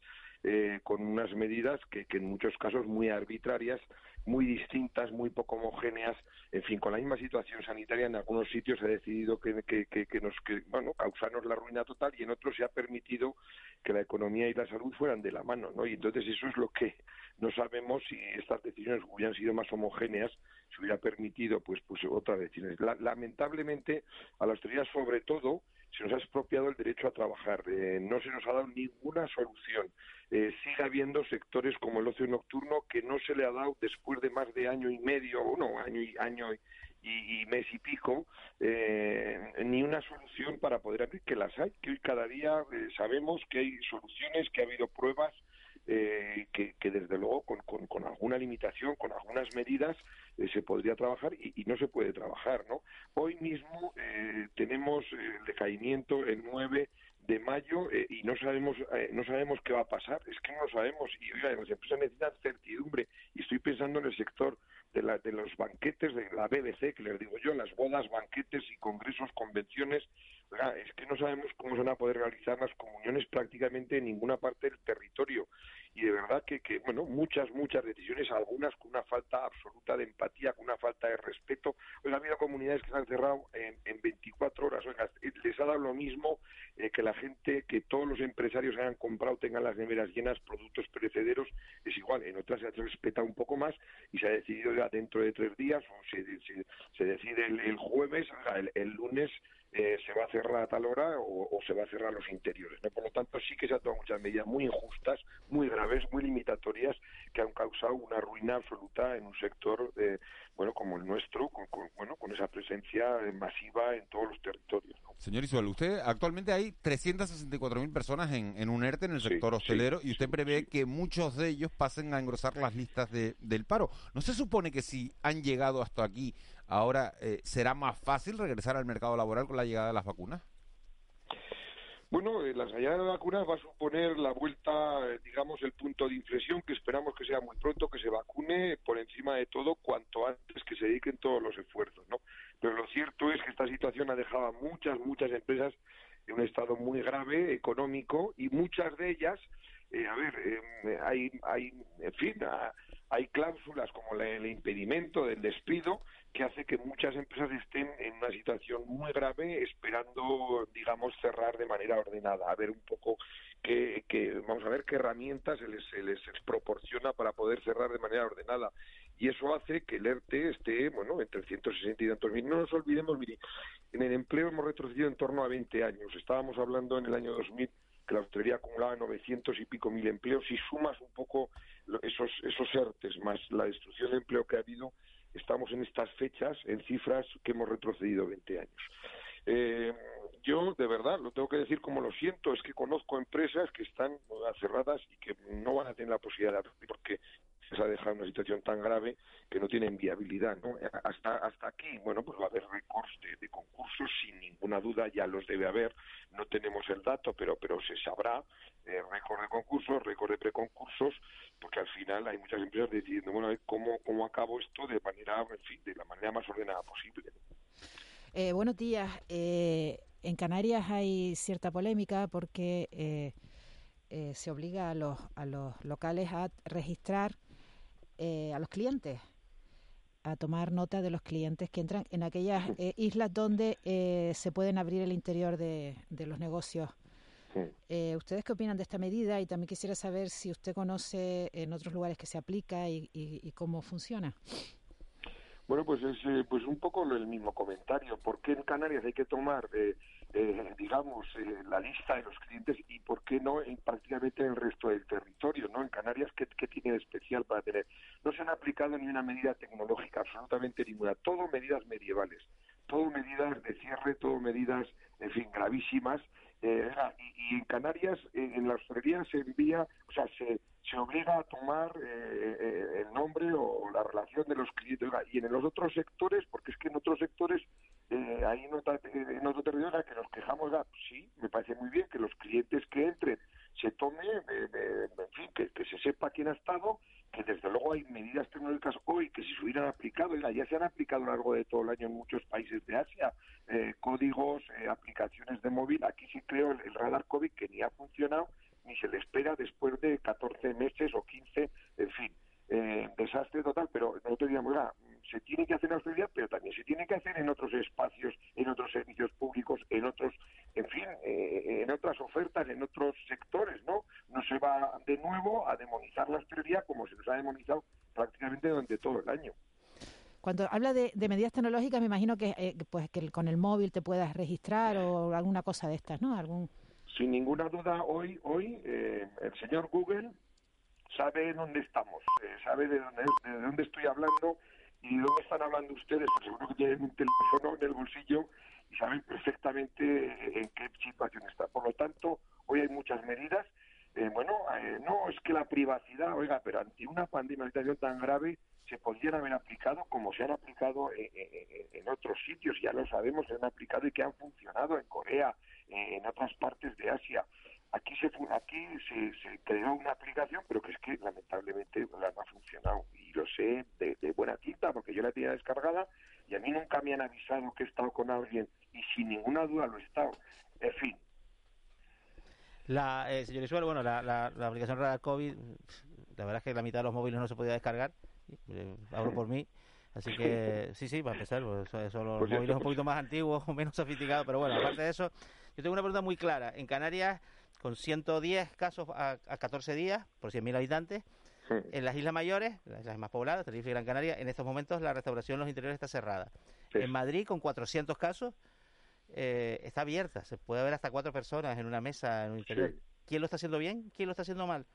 Q: eh, con unas medidas que, que en muchos casos muy arbitrarias, muy distintas, muy poco homogéneas en fin, con la misma situación sanitaria en algunos sitios se ha decidido que, que, que, nos, bueno, causarnos la ruina total y en otros se ha permitido que la economía y la salud fueran de la mano, ¿no? Y entonces eso es lo que no sabemos si estas decisiones hubieran sido más homogéneas, se hubiera permitido, pues, pues otras decisiones. La- lamentablemente, a la hostelería, sobre todo, se nos ha expropiado el derecho a trabajar. Eh, no se nos ha dado ninguna solución. Eh, sigue habiendo sectores como el ocio nocturno que no se le ha dado después de más de año y medio, o no, año y año y, mes y pico, eh, ni una solución para poder abrir, que las hay, que hoy cada día eh, sabemos que hay soluciones, que ha habido pruebas, eh, que, que desde luego con, con, alguna limitación, con algunas medidas, eh, se podría trabajar y, no se puede trabajar, ¿no? Hoy mismo eh, tenemos el decaimiento el 9 de mayo eh, y no sabemos eh, no sabemos qué va a pasar es que no lo sabemos y oiga, las empresas necesitan certidumbre y estoy pensando en el sector de, la, de los banquetes de la BBC que les digo yo las bodas banquetes y congresos convenciones es que no sabemos cómo se van a poder realizar las comuniones prácticamente en ninguna parte del territorio y de verdad que, que bueno muchas muchas decisiones algunas con una falta absoluta de empatía con una falta de respeto oiga, ha habido comunidades que se han cerrado en, en 24 horas oiga, les ha dado lo mismo eh, que la gente, que todos los empresarios hayan comprado, tengan las neveras llenas, productos perecederos, es igual. En otras se ha respetado un poco más y se ha decidido ya dentro de tres días, o se, se, decide el, jueves, el, el lunes eh, se va a cerrar a tal hora o, o se va a cerrar los interiores. ¿no? Por lo tanto, sí que se han tomado muchas medidas muy injustas, muy graves, muy limitatorias, que han causado una ruina absoluta en un sector, eh, bueno, como el nuestro, con, con, bueno, con esa presencia masiva en todos los territorios. ¿no?
C: Señor Isuel, usted actualmente hay 364.000 personas en, en un ERTE en el sector
Q: sí,
C: hostelero y usted prevé que muchos de ellos pasen a engrosar las listas de- del paro. ¿No se supone que si han llegado hasta aquí, ahora eh, será más fácil regresar al mercado laboral con la llegada de las vacunas?
Q: Bueno, eh, la salida de las vacunas va a suponer la vuelta, eh, digamos, el punto de inflexión que esperamos que sea muy pronto, que se vacune por encima de todo cuanto antes que se dediquen todos los esfuerzos, ¿no? Pero lo cierto es que esta situación ha dejado a muchas, muchas empresas en un estado muy grave económico y muchas de ellas, eh, a ver, eh, hay, hay, en fin, a- hay cláusulas como el impedimento del despido que hace que muchas empresas estén en una situación muy grave esperando, digamos, cerrar de manera ordenada, a ver un poco qué, vamos a ver qué herramientas se les, se les proporciona para poder cerrar de manera ordenada. Y eso hace que el ERTE esté, bueno, entre 160 y tantos mil. No nos olvidemos, mire, en el empleo hemos retrocedido en torno a 20 años. Estábamos hablando en el año 2000 que la hostelería acumulaba 900 y pico mil empleos. Si sumas un poco esos, esos ERTES más la destrucción de empleo que ha habido, estamos en estas fechas en cifras que hemos retrocedido 20 años. Eh, yo, de verdad, lo tengo que decir como lo siento, es que conozco empresas que están cerradas y que no van a tener la posibilidad de abrir porque se ha dejado una situación tan grave que no tienen viabilidad. ¿no? Eh, Hasta, hasta aquí, bueno, pues va a haber récords de, concursos, sin ninguna duda, ya los debe haber. No tenemos el dato, pero, pero se sabrá. Eh, récord de concursos, récord de preconcursos, porque al final hay muchas empresas decidiendo, bueno, a ver cómo, cómo acabo esto de manera, de la manera más ordenada posible.
O: Eh, buenos días. Eh, en Canarias hay cierta polémica porque eh, eh, se obliga a los, a los locales a registrar eh, a los clientes, a tomar nota de los clientes que entran en aquellas eh, islas donde eh, se pueden abrir el interior de, de los negocios. Eh, ¿Ustedes qué opinan de esta medida? Y también quisiera saber si usted conoce en otros lugares que se aplica y, y- y cómo funciona.
Q: Bueno, pues es eh, pues un poco el mismo comentario. ¿Por qué en Canarias hay que tomar, eh, digamos, eh, la lista de los clientes y por qué no en prácticamente en el resto del territorio? ¿no? En Canarias, ¿qué, qué tiene de especial para tener? No se han aplicado ni una medida tecnológica, absolutamente ninguna. Todo medidas medievales, todo medidas de cierre, todo medidas, en fin, gravísimas. Eh, y, y en Canarias, eh, en la hostelería se envía, o sea, se, se obliga a tomar eh, eh, el nombre o la relación de los clientes. Y en los otros sectores, porque es que en otros sectores, eh, en, otra- eh, en otro territorio que nos quejamos, oiga, sí, me parece muy bien que los clientes que entren se tome, eh, eh, en fin, que, se sepa quién ha estado, que desde luego hay medidas tecnológicas hoy que si se hubieran aplicado, ya se han aplicado a lo largo de todo el año en muchos países de Asia, eh, códigos, eh, aplicaciones de móvil, aquí sí creo el, el radar COVID que ni ha funcionado ni se le espera después de 14 meses o 15, en fin. eh, desastre total, pero nosotros diríamos, "Oiga, se tiene que hacer en austeridad, pero también se tiene que hacer en otros espacios, en otros servicios públicos, en otros, en fin, eh, en otras ofertas, en otros sectores, ¿no? No se va de nuevo a demonizar la austeridad como se nos ha demonizado prácticamente durante todo el año.
O: Cuando habla de, de medidas tecnológicas, me imagino que eh, pues que con el móvil te puedas registrar o alguna cosa de estas, ¿no? Algún
Q: Sin ninguna duda, hoy, hoy eh, el señor Google sabe dónde estamos, eh, sabe de dónde, de dónde estoy hablando y de dónde están hablando ustedes. Seguro que tienen un teléfono en el bolsillo y saben perfectamente en qué situación está. Por lo tanto, hoy hay muchas medidas. Eh, bueno, eh, no es que la privacidad, oiga, pero ante una pandemia, una situación tan grave, se podrían haber aplicado como se han aplicado en, en- en otros sitios, ya lo sabemos, se han aplicado y que han funcionado en Corea, eh, en otras partes de Asia. Aquí se aquí se, se creó una aplicación, pero que es que lamentablemente la no ha funcionado. Y lo sé de, buena tinta, porque yo la tenía descargada y a mí nunca me han avisado que he estado con alguien y sin ninguna duda lo he estado. En fin,
P: La, eh, señor Isuel, bueno, la, la, la aplicación COVID, la verdad es que la mitad de los móviles no se podía descargar. Hablo por mí. Así que, sí, sí, para empezar, pues, eso, los
Q: Pues
P: móviles un poquito más antiguos o menos sofisticados. Pero bueno, aparte de eso, yo tengo una pregunta muy clara. En Canarias, con 110 casos a, a 14 días por 100.000 habitantes, en las Islas Mayores, las más pobladas, Tenerife y Gran Canaria, en estos momentos la restauración en los interiores está cerrada. En Madrid, con 400 casos, eh, está abierta. Se puede ver hasta cuatro personas en una mesa en un interior.
Q: Sí.
P: ¿Quién lo está haciendo bien? ¿Quién lo está haciendo mal?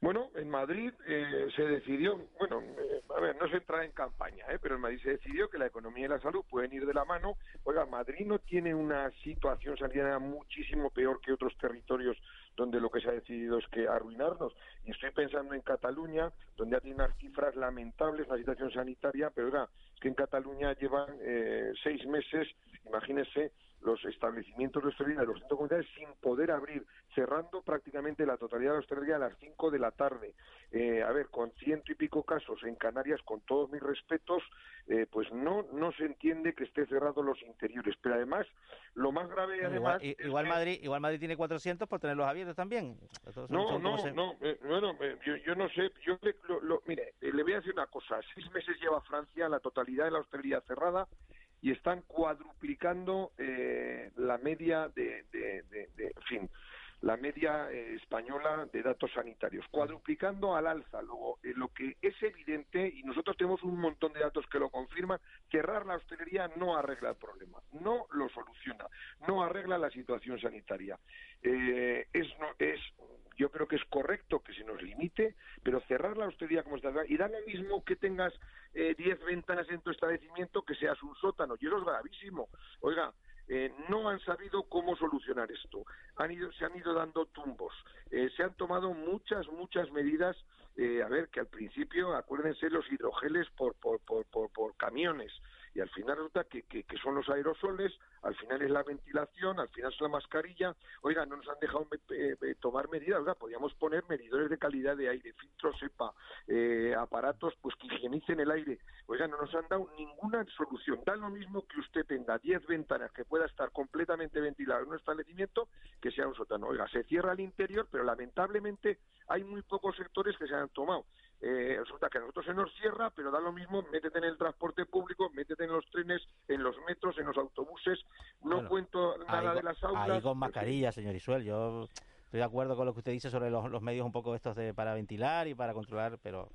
Q: Bueno, en Madrid eh, se decidió, bueno, eh, a ver, no se entra en campaña, ¿eh? pero en Madrid se decidió que la economía y la salud pueden ir de la mano. Oiga, Madrid no tiene una situación sanitaria muchísimo peor que otros territorios donde lo que se ha decidido es que arruinarnos. Y estoy pensando en Cataluña, donde ya tiene unas cifras lamentables la situación sanitaria, pero oiga, es que en Cataluña llevan eh, seis meses, imagínese, los establecimientos de hostelería de los centros comunitarios sin poder abrir, cerrando prácticamente la totalidad de la hostelería a las 5 de la tarde. Eh, a ver, con ciento y pico casos en Canarias, con todos mis respetos, eh, pues no no se entiende que esté cerrado los interiores. Pero además, lo más grave además...
P: igual, Madrid, igual Madrid tiene 400 por tenerlos abiertos también. Entonces,
Q: No, no,
P: se-
Q: no, eh, bueno, eh, yo, yo no sé, yo le, lo- lo- mire, eh, le voy a decir una cosa, seis meses lleva Francia la totalidad de la hostelería cerrada y están cuadruplicando eh, la media de, de, fin, la media eh, española de datos sanitarios, cuadruplicando al alza. Luego, eh, lo que es evidente, y nosotros tenemos un montón de datos que lo confirman, cerrar la hostelería no arregla el problema, no lo soluciona, no arregla la situación sanitaria. Eh, es, no, es yo creo que es correcto que se nos limite, pero cerrar la hostelería como está y da lo mismo que tengas eh, 10 ventanas en tu establecimiento que seas un sótano, y eso es gravísimo. Oiga, eh, no han sabido cómo solucionar esto. Han ido, se han ido dando tumbos. Eh, se han tomado muchas, muchas medidas. eh, a ver, que al principio, acuérdense, los hidrogeles por, por, por, por camiones. Y al final resulta que, que, son los aerosoles, al final es la ventilación, al final es la mascarilla. Oiga, no nos han dejado eh, tomar medidas. Oiga, podríamos poner medidores de calidad de aire, filtros EPA, eh, aparatos pues que higienicen el aire. Oiga, no nos han dado ninguna solución. Da lo mismo que usted tenga 10 ventanas que pueda estar completamente ventilado en un establecimiento que sea un sótano. Oiga, se cierra el interior, pero lamentablemente hay muy pocos sectores que se han tomado. Eh, resulta que a nosotros se nos cierra, pero da lo mismo, métete en el transporte público, métete en los trenes, en los metros, en los autobuses. No
P: Bueno,
Q: cuento nada
P: ahí,
Q: de las aulas.
P: ahí con mascarilla, señor Isuel. Yo estoy de acuerdo con lo que usted dice sobre los, los medios un poco estos de para ventilar y para controlar, pero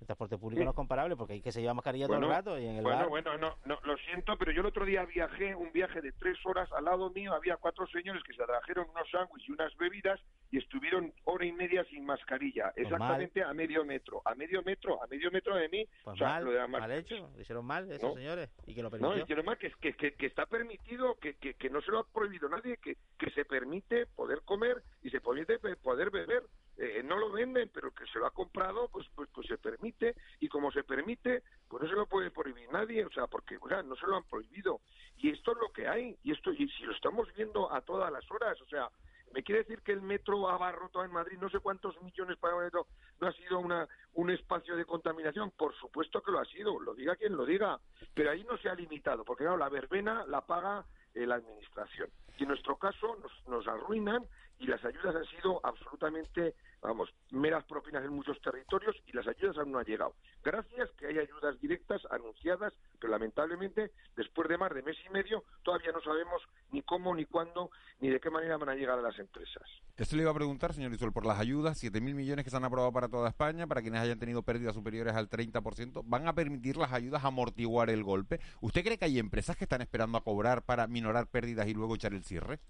P: el transporte público
Q: Sí.
P: no es comparable porque hay que se lleva mascarilla todo el rato y en el
Q: bueno,
P: bar...
Q: bueno, no, no, lo siento, pero yo el otro día viajé, un viaje de tres horas, al lado mío había cuatro señores que se trajeron unos sándwiches y unas bebidas y estuvieron hora y media sin mascarilla,
P: Pues
Q: exactamente a medio metro, a medio metro, a medio metro de mí.
P: Pues
Q: o sea,
P: mal,
Q: lo
P: mal hecho, lo hicieron mal esos
Q: No.
P: señores y que lo
Q: No,
P: permitió.
Q: y que nomás que, que, que, que está permitido, que, que, que no se lo ha prohibido nadie, que, que se permite poder comer y se permite pe- poder beber. Eh, no lo venden, pero que se lo ha comprado, pues, pues, pues se permite, y como se permite, pues no se lo puede prohibir nadie, o sea, porque no se lo han prohibido. Y esto es lo que hay, y esto, y si lo estamos viendo a todas las horas, o sea, me quiere decir que el metro abarrotado en Madrid, no sé cuántos millones para el metro, no ha sido una, un espacio de contaminación. Por supuesto que lo ha sido, lo diga quien lo diga. Pero ahí no se ha limitado, porque claro, la verbena la paga eh, la administración. Y en nuestro caso nos arruinan y las ayudas han sido absolutamente, vamos, meras propinas en muchos territorios y las ayudas aún no han llegado. Gracias que hay ayudas directas anunciadas, pero lamentablemente después de más de mes y medio todavía no sabemos ni cómo, ni cuándo, ni de qué manera van a llegar a las empresas.
C: Esto le iba a preguntar, señor Isuel, por las ayudas, 7.000 millones que se han aprobado para toda España, para quienes hayan tenido pérdidas superiores al 30%, ¿van a permitir las ayudas amortiguar el golpe? ¿Usted cree que hay empresas que están esperando a cobrar para minorar pérdidas y luego echar el cierre?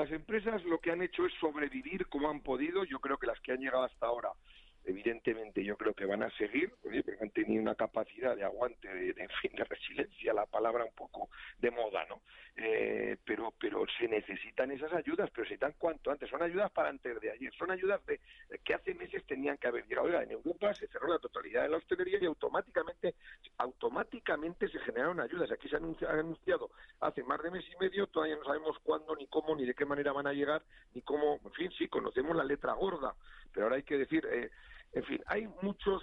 Q: Las empresas lo que han hecho es sobrevivir como han podido. Yo creo que las que han llegado hasta ahora evidentemente yo creo que van a seguir, porque han tenido una capacidad de aguante, de, de, en fin, de resiliencia, la palabra un poco de moda, ¿no? Eh, pero, pero se necesitan esas ayudas, pero se necesitan cuanto antes. Son ayudas para antes de ayer, son ayudas de, que hace meses tenían que haber llegado. Oiga, en Europa se cerró la totalidad de la hostelería y automáticamente, automáticamente se generaron ayudas. Aquí se han anunciado hace más de mes y medio, todavía no sabemos cuándo, ni cómo, ni de qué manera van a llegar, ni cómo, en fin, sí, conocemos la letra gorda, pero ahora hay que decir, eh, en fin, hay muchos,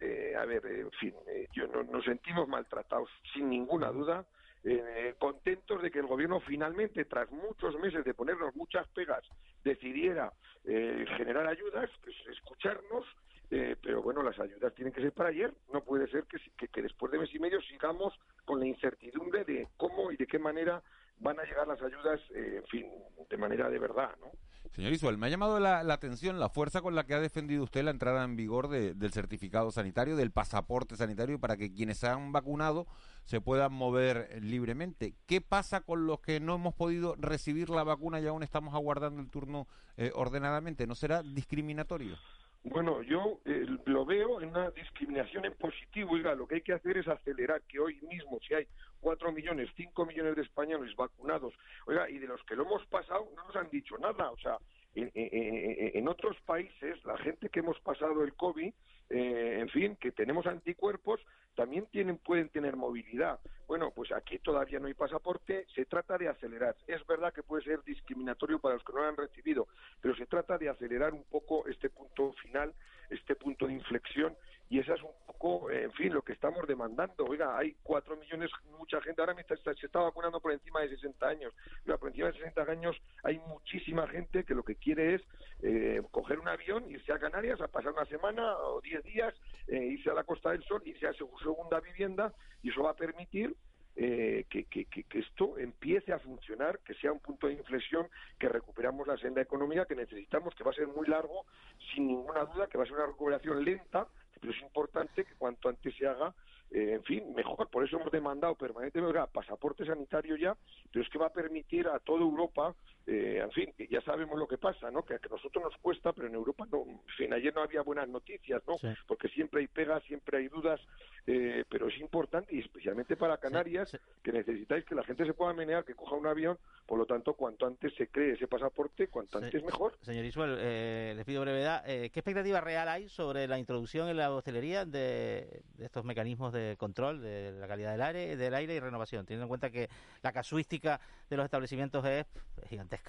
Q: eh, a ver, en fin, eh, yo no, nos sentimos maltratados, sin ninguna duda, eh, contentos de que el gobierno finalmente, tras muchos meses de ponernos muchas pegas, decidiera eh, generar ayudas, pues, escucharnos, eh, pero bueno, las ayudas tienen que ser para ayer. No puede ser que, que, que después de mes y medio sigamos con la incertidumbre de cómo y de qué manera van a llegar las ayudas, eh, en fin, de manera de verdad, ¿no?
C: Señor Isuel, me ha llamado la, atención la fuerza con la que ha defendido usted la entrada en vigor de, del certificado sanitario, del pasaporte sanitario, para que quienes se han vacunado se puedan mover libremente. ¿Qué pasa con los que no hemos podido recibir la vacuna y aún estamos aguardando el turno eh, ordenadamente? ¿No será discriminatorio?
Q: Bueno, yo eh, lo veo en una discriminación en positivo. Oiga, lo que hay que hacer es acelerar que hoy mismo, si hay cuatro millones, cinco millones de españoles vacunados, oiga, y de los que lo hemos pasado, no nos han dicho nada. O sea, en, en otros países, la gente que hemos pasado el COVID, eh, en fin, que tenemos anticuerpos, también tienen, pueden tener movilidad. Bueno, pues aquí todavía no hay pasaporte, se trata de acelerar. Es verdad que puede ser discriminatorio para los que no lo han recibido, pero se trata de acelerar un poco este punto final, este punto de inflexión, y esa es un poco, en fin, lo que estamos demandando. Oiga, hay cuatro millones, mucha gente, ahora está, se está vacunando por encima de 60 años. Oiga, por encima de 60 años hay muchísima gente que lo que quiere es eh, coger un avión, irse a Canarias a pasar una semana o 10 días, eh, irse a la Costa del Sol, irse a su segunda vivienda, y eso va a permitir eh, que, que, que, esto empiece a funcionar, que sea un punto de inflexión, que recuperamos la senda económica que necesitamos, que va a ser muy largo, sin ninguna duda, que va a ser una recuperación lenta, pero es importante que cuanto antes se haga, eh, en fin, mejor. Por eso hemos demandado permanentemente pasaporte sanitario ya, pero es que va a permitir a toda Europa, eh, en fin, ya sabemos lo que pasa, ¿no? Que a nosotros nos cuesta, pero en Europa no. En fin, ayer no había buenas noticias, ¿no? Sí. Porque siempre hay pegas, siempre hay dudas, eh, pero es importante, y especialmente para Canarias, sí, sí. que necesitáis que la gente se pueda menear, que coja un avión, por lo tanto, cuanto antes se cree ese pasaporte, cuanto antes mejor.
P: Señor Isuel, eh, les pido brevedad, eh, ¿qué expectativa real hay sobre la introducción en la hostelería de, de, estos mecanismos de control de la calidad del aire, del aire y renovación, teniendo en cuenta que la casuística de los establecimientos es gigantesca?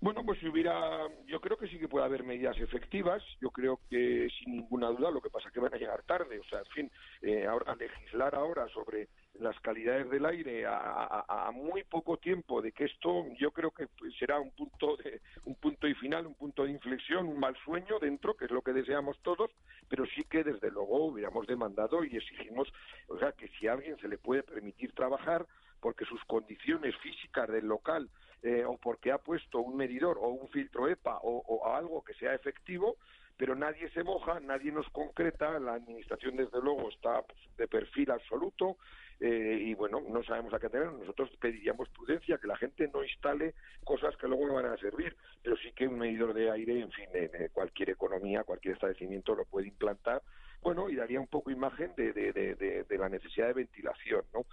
Q: Bueno, pues si hubiera, yo creo que sí que puede haber medidas efectivas, yo creo que sin ninguna duda, lo que pasa es que van a llegar tarde, o sea, en fin, eh, ahora legislar ahora sobre las calidades del aire a, a, muy poco tiempo de que esto yo creo que será un punto de un punto y final un punto de inflexión un mal sueño dentro que es lo que deseamos todos pero sí que desde luego hubiéramos demandado y exigimos o sea que si a alguien se le puede permitir trabajar porque sus condiciones físicas del local eh, o porque ha puesto un medidor o un filtro EPA o, algo que sea efectivo pero nadie se moja, nadie nos concreta, la administración desde luego está pues, de perfil absoluto eh, y bueno, no sabemos a qué tener, nosotros pediríamos prudencia, que la gente no instale cosas que luego no van a servir, pero sí que un medidor de aire, en fin, de cualquier economía, cualquier establecimiento lo puede implantar, bueno, y daría un poco imagen de la necesidad de ventilación, ¿no?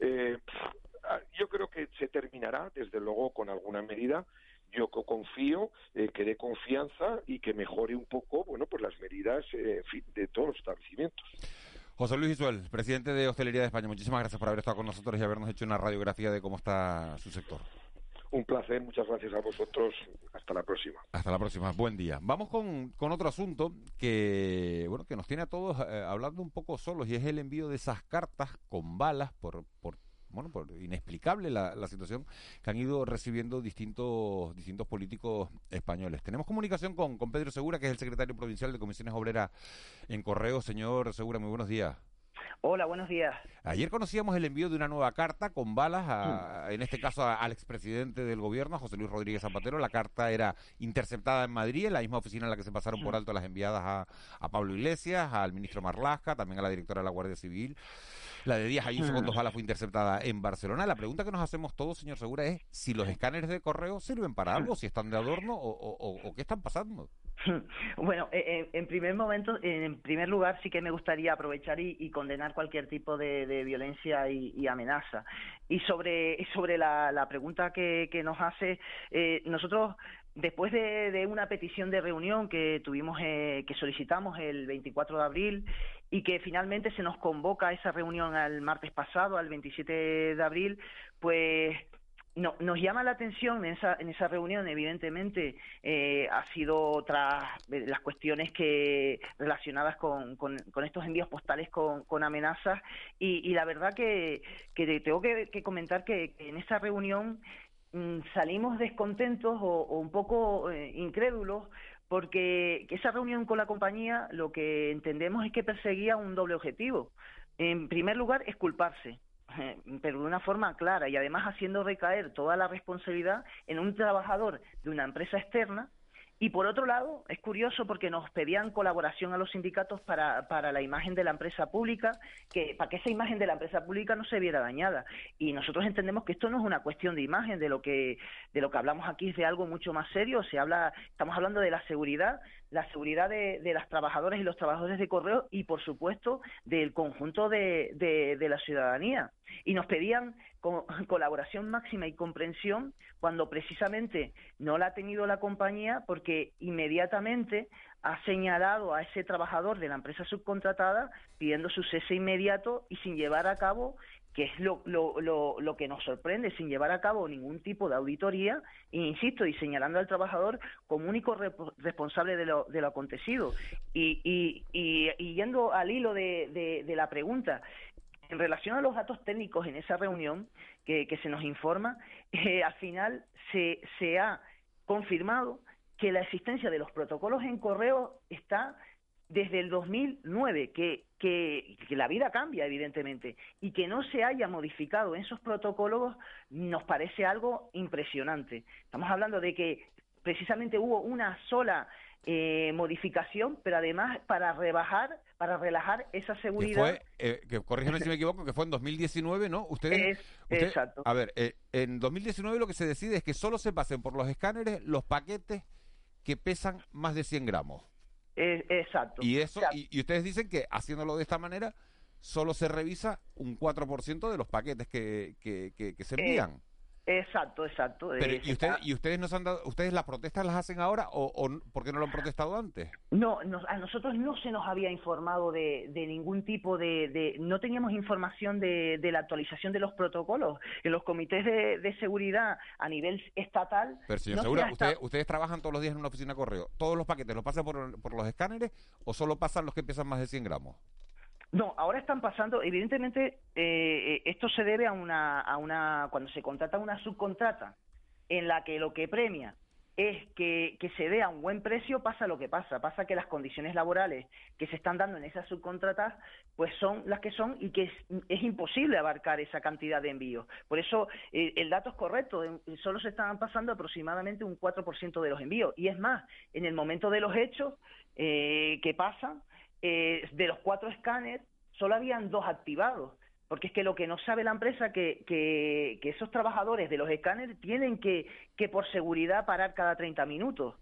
Q: Eh, yo creo que se terminará, desde luego, con alguna medida, yo confío eh, que dé confianza y que mejore un poco, bueno, pues las medidas eh, de todos los establecimientos.
C: José Luis Isuel, presidente de Hostelería de España, muchísimas gracias por haber estado con nosotros y habernos hecho una radiografía de cómo está su sector.
Q: Un placer, muchas gracias a vosotros. Hasta la próxima.
C: Hasta la próxima, buen día. Vamos con, con otro asunto que, bueno, que nos tiene a todos eh, hablando un poco solos y es el envío de esas cartas con balas por, por bueno, por inexplicable la, la situación que han ido recibiendo distintos, distintos políticos españoles. Tenemos comunicación con, con Pedro Segura, que es el secretario provincial de Comisiones Obreras en Correo. Señor Segura, muy buenos días.
R: Hola, buenos días.
C: Ayer conocíamos el envío de una nueva carta con balas, a- en este caso a- al expresidente del gobierno, José Luis Rodríguez Zapatero. La carta era interceptada en Madrid, en la misma oficina en la que se pasaron por alto las enviadas a, a Pablo Iglesias, al ministro Marlasca, también a la directora de la Guardia Civil. La de Díaz Ayuso con dos balas fue interceptada en Barcelona. La pregunta que nos hacemos todos, señor Segura, es si los escáneres de correo sirven para algo, si están de adorno o, o- o- o qué están pasando.
R: Bueno, eh, eh, en primer momento, en primer lugar, sí que me gustaría aprovechar y, condenar cualquier tipo de, violencia y, amenaza. Y sobre, sobre la, pregunta que, que nos hace, eh, nosotros después de, de una petición de reunión que tuvimos, eh, que solicitamos el 24 de abril y que finalmente se nos convoca esa reunión al martes pasado, al 27 de abril, pues no, nos llama la atención en esa, en esa reunión, evidentemente, eh, ha sido tras eh, las cuestiones que relacionadas con, con, estos envíos postales con, con amenazas y, y la verdad que, que te- tengo que, comentar que, que en esa reunión mm, salimos descontentos o, o un poco eh, incrédulos porque que esa reunión con la compañía lo que entendemos es que perseguía un doble objetivo. En primer lugar, es culparse pero de una forma clara y además haciendo recaer toda la responsabilidad en un trabajador de una empresa externa. Y por otro lado, es curioso porque nos pedían colaboración a los sindicatos para, para la imagen de la empresa pública, que para que esa imagen de la empresa pública no se viera dañada. Y nosotros entendemos que esto no es una cuestión de imagen, de lo que de lo que hablamos aquí es de algo mucho más serio. Se habla, estamos hablando de la seguridad, la seguridad de, las trabajadoras y los trabajadores de correo y, por supuesto, del conjunto de, de- la ciudadanía. Y nos pedían co- colaboración máxima y comprensión cuando precisamente no la ha tenido la compañía porque inmediatamente ha señalado a ese trabajador de la empresa subcontratada pidiendo su cese inmediato y sin llevar a cabo que es lo, lo, lo, lo que nos sorprende, sin llevar a cabo ningún tipo de auditoría, e insisto, y señalando al trabajador como único responsable de lo, de lo acontecido. Y, y, y, y yendo al hilo de, de, de la pregunta, en relación a los datos técnicos en esa reunión que, que se nos informa, eh, al final se, se ha confirmado que la existencia de los protocolos en correo está desde el 2009, que, que, que la vida cambia, evidentemente, y que no se haya modificado en esos protocolos nos parece algo impresionante. Estamos hablando de que precisamente hubo una sola eh, modificación, pero además para rebajar, para relajar esa
C: Que
R: seguridad.
C: fue, eh, que corrígeme si me equivoco, que fue en 2019, ¿no? Ustedes,
R: Es- exacto.
C: A ver, eh, en 2019 lo que se decide es que solo se pasen por los escáneres los paquetes que pesan más de 100 gramos.
R: Eh, exacto.
C: Y eso, y, y ustedes dicen que haciéndolo de esta manera, solo se revisa un 4% de los paquetes que, que, que- que se
R: Eh,
C: envían.
R: Exacto, exacto.
C: Pero,
R: Eh,
C: ¿y, ustedes, ¿Y ustedes nos han dado, ustedes las protestas las hacen ahora o, o por qué no lo han protestado antes?
R: No, nos- a nosotros no se nos había informado de, de ningún tipo de, de- No teníamos información de, de la actualización de los protocolos. En los comités de, seguridad a nivel estatal...
C: Pero señor
R: no
C: Segura, ustedes,
R: estado-
C: ustedes trabajan todos los días en una oficina de correo. ¿Todos los paquetes los pasan por, por los escáneres o solo pasan los que pesan más de 100 gramos?
R: No, ahora están pasando, evidentemente, eh, eh, esto se debe a una, a una, cuando se contrata una subcontrata, en la que lo que premia es que, que se dé a un buen precio, pasa lo que pasa, pasa que las condiciones laborales que se están dando en esas subcontratas, pues son las que son y que es, imposible abarcar esa cantidad de envíos. Por eso eh, el dato es correcto, solo se estaban pasando aproximadamente un 4% de los envíos. Y es más, en el momento de los hechos eh, que pasan, eh, de los cuatro escáneres, solo habían dos activados. Porque es que lo que no sabe la empresa que, que, esos trabajadores de los escáneres tienen que, que por seguridad parar cada 30 minutos.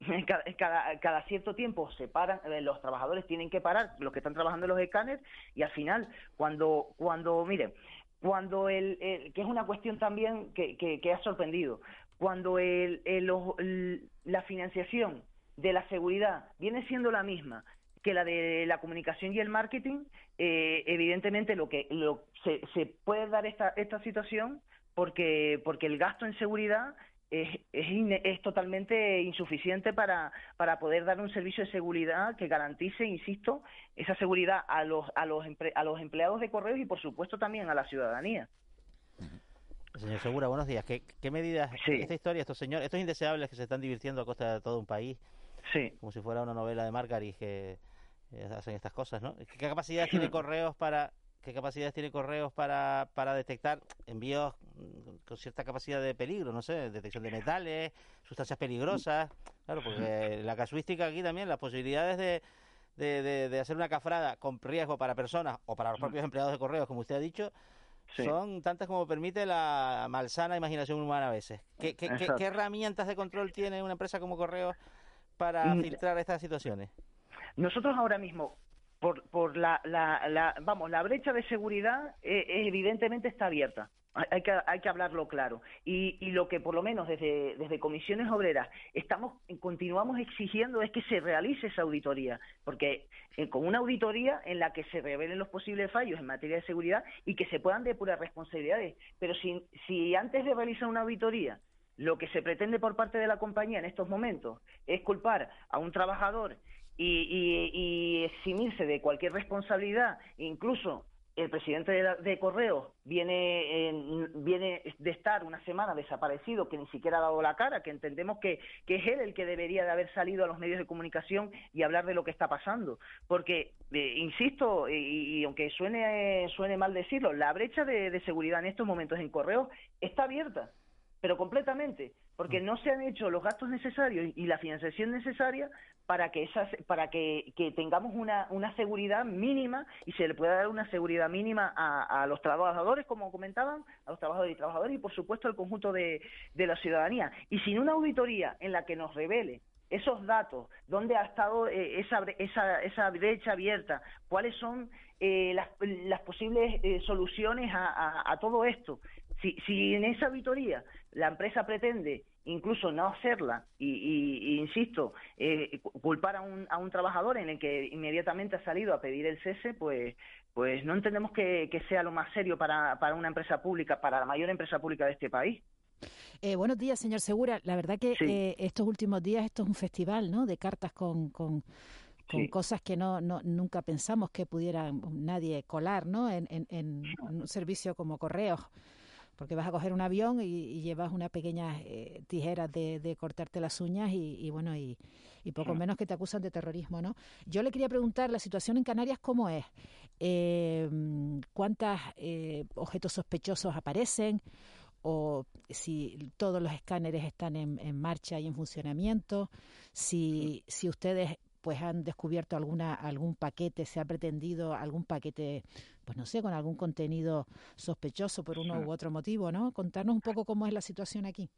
R: Cada, cada, cada cierto tiempo se paran, eh, los trabajadores tienen que parar, los que están trabajando en los escáneres, y al final, cuando, cuando miren, cuando el, que es una cuestión también que, que, que ha sorprendido, cuando el, el- la financiación de la seguridad viene siendo la misma que la de la comunicación y el marketing, eh, evidentemente lo que lo, se, se puede dar esta, esta situación porque, porque el gasto en seguridad es, es, es totalmente insuficiente para, para poder dar un servicio de seguridad que garantice, insisto, esa seguridad a los, a los, a los empleados de correos y por supuesto también a la ciudadanía.
P: Señor Segura, buenos días. ¿Qué, qué medidas, esta historia, estos señores, estos indeseables que se están divirtiendo a costa de todo un país,
R: sí.
P: como si fuera una novela de Margarit que hacen estas cosas, ¿no? ¿Qué capacidades tiene Correos para qué capacidades tiene Correos para, para detectar envíos mm, con cierta capacidad de peligro, no sé, detección de metales, sustancias peligrosas? Claro, porque la casuística aquí también, las posibilidades de, de, de, hacer una cafrada con riesgo para personas o para los propios empleados de Correos, como usted ha dicho, son tantas como permite la malsana imaginación humana a veces. ¿Qué, qué, qué, herramientas de control tiene una empresa como Correos para mm. filtrar estas situaciones?
R: Nosotros ahora mismo, por, por la, la, la, vamos, la brecha de seguridad eh, evidentemente está abierta. Hay que, hay que hablarlo claro. Y, y, lo que por lo menos desde, desde comisiones obreras estamos continuamos exigiendo es que se realice esa auditoría, porque eh, con una auditoría en la que se revelen los posibles fallos en materia de seguridad y que se puedan depurar responsabilidades. Pero si, si antes de realizar una auditoría lo que se pretende por parte de la compañía en estos momentos es culpar a un trabajador y, y, eximirse de cualquier responsabilidad, incluso el presidente de, de Correos viene, viene de estar una semana desaparecido, que ni siquiera ha dado la cara, que entendemos que, que, es él el que debería de haber salido a los medios de comunicación y hablar de lo que está pasando. Porque, eh, insisto, y, aunque suene, suene mal decirlo, la brecha de, de seguridad en estos momentos en Correos está abierta pero completamente, porque mm. no se han hecho los gastos necesarios y la financiación necesaria para que para que, tengamos una, una, seguridad mínima y se le pueda dar una seguridad mínima a, los trabajadores, como comentaban, a los trabajadores y trabajadoras y por supuesto al conjunto de, la ciudadanía. Y sin una auditoría en la que nos revele esos datos, dónde ha estado eh, esa, esa, esa brecha abierta, cuáles son eh, las, las, posibles eh, soluciones a, a, todo esto. Si, si en esa auditoría la empresa pretende incluso no hacerla y, insisto, eh, culpar a un, a un trabajador en el que inmediatamente ha salido a pedir el cese, pues pues no entendemos que, sea lo más serio para, para una empresa pública, para la mayor empresa pública de este país.
O: Eh, buenos días, señor Segura. La verdad que eh, estos últimos días esto es un festival, ¿no? De cartas con, con, cosas que no, no, nunca pensamos que pudiera nadie colar, ¿no? En, en, en un servicio como correos porque vas a coger un avión y, llevas una pequeña eh, tijera de, cortarte las uñas y, bueno, y, poco menos que te acusan de terrorismo, ¿no? Yo le quería preguntar, la situación en Canarias, ¿cómo es? Eh, ¿Cuántos eh, objetos sospechosos aparecen? o si todos los escáneres están en, en, marcha y en funcionamiento, si, si ustedes pues han descubierto alguna algún paquete, se ha pretendido algún paquete, pues no sé, con algún contenido sospechoso por uno u otro motivo, ¿no? Contarnos un poco cómo es la situación aquí.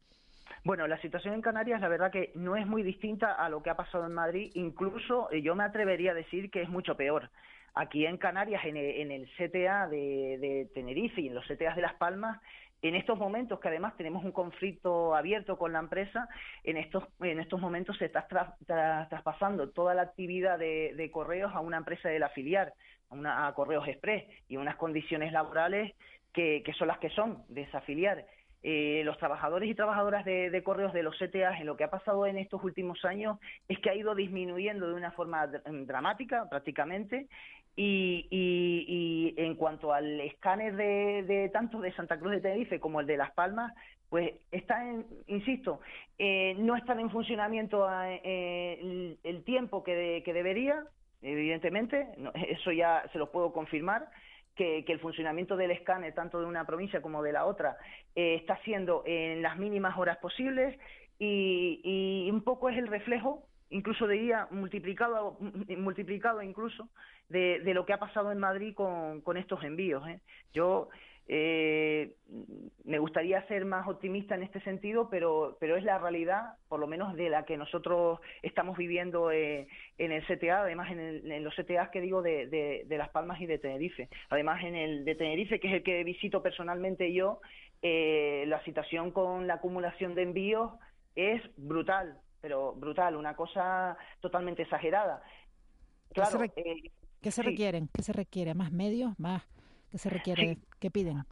R: Bueno, la situación en Canarias, la verdad que no es muy distinta a lo que ha pasado en Madrid, incluso eh, yo me atrevería a decir que es mucho peor. Aquí en Canarias, en el, CTA de, de Tenerife y en los CTAs de Las Palmas, en estos momentos, que además tenemos un conflicto abierto con la empresa, en estos, en estos momentos se está traspasando toda la actividad de, correos a una empresa de la filial, a, una, a Correos Express, y unas condiciones laborales que, son las que son de esa. Eh, los trabajadores y trabajadoras de, correos de los CTAs en lo que ha pasado en estos últimos años es que ha ido disminuyendo de una forma dramática prácticamente y, y, en cuanto al escáner de, de, tanto de Santa Cruz de Tenerife como el de Las Palmas, pues está, en, insisto, eh, no están en funcionamiento eh, el, tiempo que, que debería, evidentemente, eso ya se lo puedo confirmar. Que, que, el funcionamiento del escáner, tanto de una provincia como de la otra, eh, está siendo en las mínimas horas posibles y, y un poco es el reflejo incluso diría multiplicado, multiplicado incluso, de, lo que ha pasado en Madrid con, estos envíos. ¿eh? Yo eh, me gustaría ser más optimista en este sentido, pero, pero es la realidad, por lo menos de la que nosotros estamos viviendo eh, en el CTA, además en, en, los CTA que digo de, de, de, Las Palmas y de Tenerife. Además en el de Tenerife, que es el que visito personalmente yo, eh, la situación con la acumulación de envíos es brutal pero brutal, una cosa totalmente exagerada.
O: Claro, ¿Qué se, requieren? ¿Qué se requiere? ¿Más medios? ¿Más? ¿Qué se requiere? ¿Qué piden?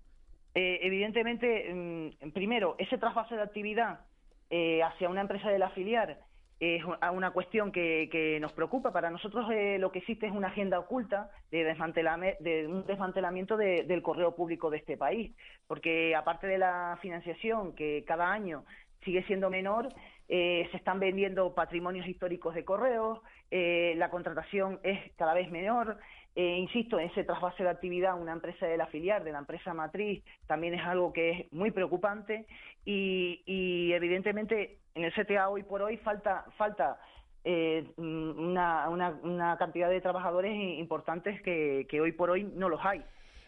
R: Eh, evidentemente, mm, primero, ese trasvase de actividad eh, hacia una empresa de la filial es una cuestión que, que nos preocupa. Para nosotros eh, lo que existe es una agenda oculta de, de un desmantelamiento del correo público de este país, porque aparte de la financiación que cada año sigue siendo menor, eh, se están vendiendo patrimonios históricos de correos, eh, la contratación es cada vez menor. Eh, insisto, ese trasvase de actividad una empresa de la filial, de la empresa matriz, también es algo que es muy preocupante y, y evidentemente en el CTA hoy por hoy falta, falta eh, una, una, una, cantidad de trabajadores importantes que, que hoy por hoy no los hay.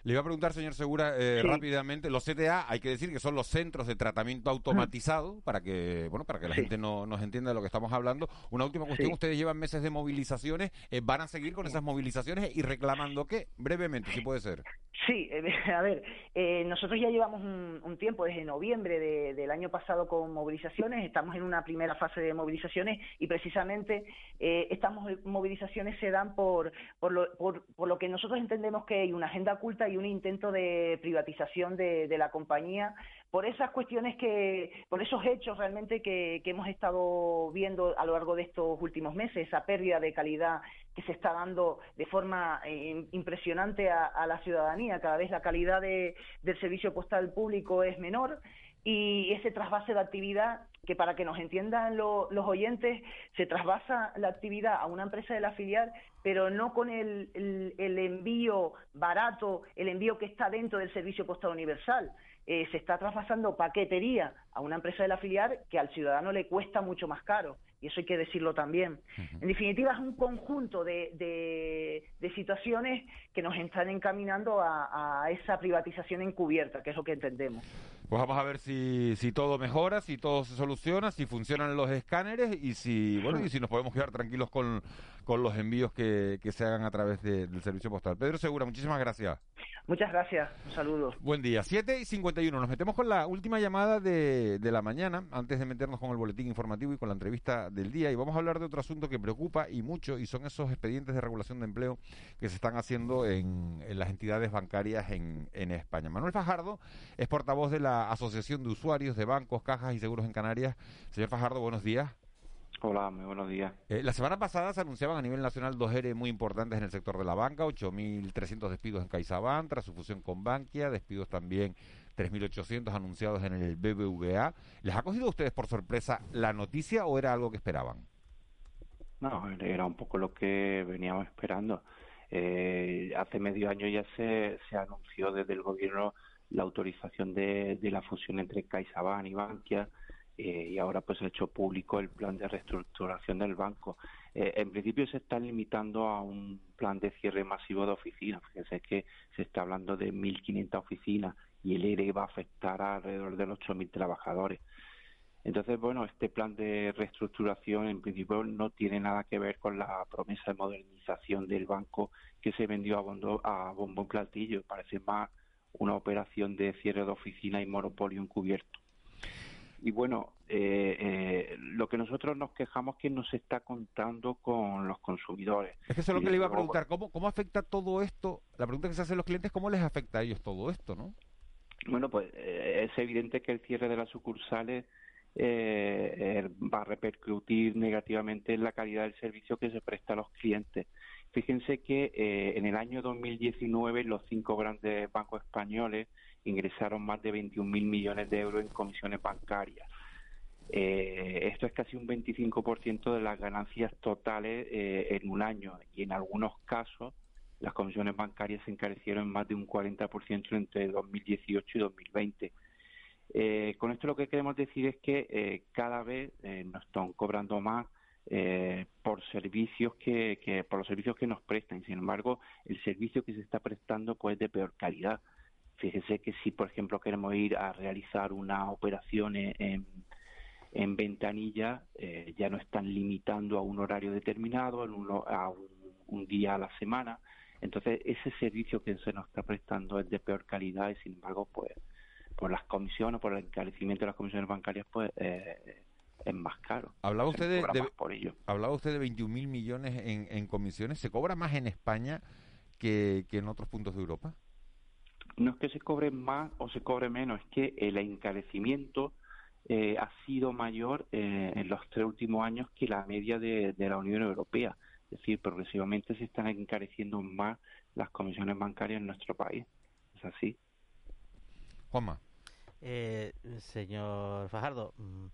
C: Le iba a preguntar, señor Segura, eh, rápidamente, los CTA, hay que decir que son los centros de tratamiento automatizado, para que bueno para que la gente no nos entienda de lo que estamos hablando. Una última cuestión, ustedes llevan meses de movilizaciones, eh, ¿van a seguir con esas movilizaciones y reclamando qué? Brevemente, si puede ser.
R: Sí, eh, a ver, nosotros ya llevamos un, tiempo, desde noviembre del año pasado con movilizaciones, estamos en una primera fase de movilizaciones y precisamente estas movilizaciones se dan por, por, lo, por, por lo que nosotros entendemos que hay una agenda oculta y un intento de privatización de, la compañía por esas cuestiones que, por esos hechos realmente que, hemos estado viendo a lo largo de estos últimos meses, esa pérdida de calidad que se está dando de forma eh, impresionante a, la ciudadanía. Cada vez la calidad del servicio postal público es menor y ese trasvase de actividad que para que nos entiendan los oyentes, se trasvasa la actividad a una empresa de la filial, pero no con el, el, envío barato, el envío que está dentro del servicio postal universal. Eh, se está traspasando paquetería a una empresa de la filial que al ciudadano le cuesta mucho más caro y eso hay que decirlo también. En definitiva, es un conjunto de, de, situaciones que nos están encaminando a, a, esa privatización encubierta, que es lo que entendemos.
C: Pues vamos a ver si, si todo mejora, si todo se soluciona, si funcionan los escáneres y si bueno y si nos podemos quedar tranquilos con, con los envíos que, que se hagan a través del servicio postal. Pedro Segura, muchísimas gracias.
R: Muchas gracias, un saludo.
C: Buen día, 7 y 51. Nos metemos con la última llamada de, de la mañana, antes de meternos con el boletín informativo y con la entrevista del día. Y vamos a hablar de otro asunto que preocupa y mucho, y son esos expedientes de regulación de empleo que se están haciendo en, en las entidades bancarias en, en España. Manuel Fajardo es portavoz de la Asociación de Usuarios de Bancos, Cajas y Seguros en Canarias. Señor Fajardo, buenos días.
S: Hola, muy buenos días.
C: Eh, la semana pasada se anunciaban a nivel nacional dos ERE muy importantes en el sector de la banca, 8.300 despidos en CaixaBank tras su fusión con Bankia, despidos también 3.800 anunciados en el BBVA. ¿Les ha cogido a ustedes por sorpresa la noticia o era algo que esperaban?
S: No, era un poco lo que veníamos esperando. Eh, hace medio año ya se, se anunció desde el gobierno la autorización de, la fusión entre CaixaBank y Bankia eh, y ahora pues ha hecho público el plan de reestructuración del banco. Eh, en principio se está limitando a un plan de cierre masivo de oficinas. Fíjense que se está hablando de 1.500 oficinas y el ERE va a afectar a alrededor de los 8.000 trabajadores. Entonces, bueno, este plan de reestructuración en principio no tiene nada que ver con la promesa de modernización del banco que se vendió a, bombo, a bombo platillo. Parece más una operación de cierre de oficina y monopolio encubierto. Y bueno, eh, eh, lo que nosotros nos quejamos es que no se está contando con los consumidores.
C: Es que eso es lo que le iba a preguntar. ¿Cómo, ¿Cómo afecta todo esto? La pregunta que se hace a los clientes, ¿cómo les afecta a ellos todo esto, no?
S: Bueno, pues eh, es evidente que el cierre de las sucursales va a repercutir negativamente en la calidad del servicio que se presta a los clientes. Fíjense que en el año 2019 los cinco grandes bancos españoles ingresaron más de 21.000 millones de euros en comisiones bancarias. Eh, esto es casi un 25% de las ganancias totales eh, en un año y en algunos casos las comisiones bancarias se encarecieron en más de un 40% entre 2018 y 2020. Eh, con esto lo que queremos decir es que cada vez nos están cobrando más por servicios que, que, por los servicios que nos prestan. Sin embargo, el servicio que se está prestando pues es de peor calidad. Fíjese que si, por ejemplo, queremos ir a realizar una operación en, en ventanilla, eh, ya no están limitando a un horario determinado, a un, día a la semana. Entonces, ese servicio que se nos está prestando es de peor calidad y, sin embargo, pues por las comisiones, por el encarecimiento de las comisiones bancarias, pues eh, es más caro.
C: Hablaba usted de, por ello. Hablaba usted de 21 mil millones en, en comisiones. ¿Se cobra más en España que, que en otros puntos de Europa?
S: no es que se cobre más o se cobre menos, es que el encarecimiento eh, ha sido mayor eh, en los tres últimos años que la media de, de la Unión Europea. Es decir, progresivamente se están encareciendo más las comisiones bancarias en nuestro país. Es así.
C: Juanma.
P: Eh, señor Fajardo, mm,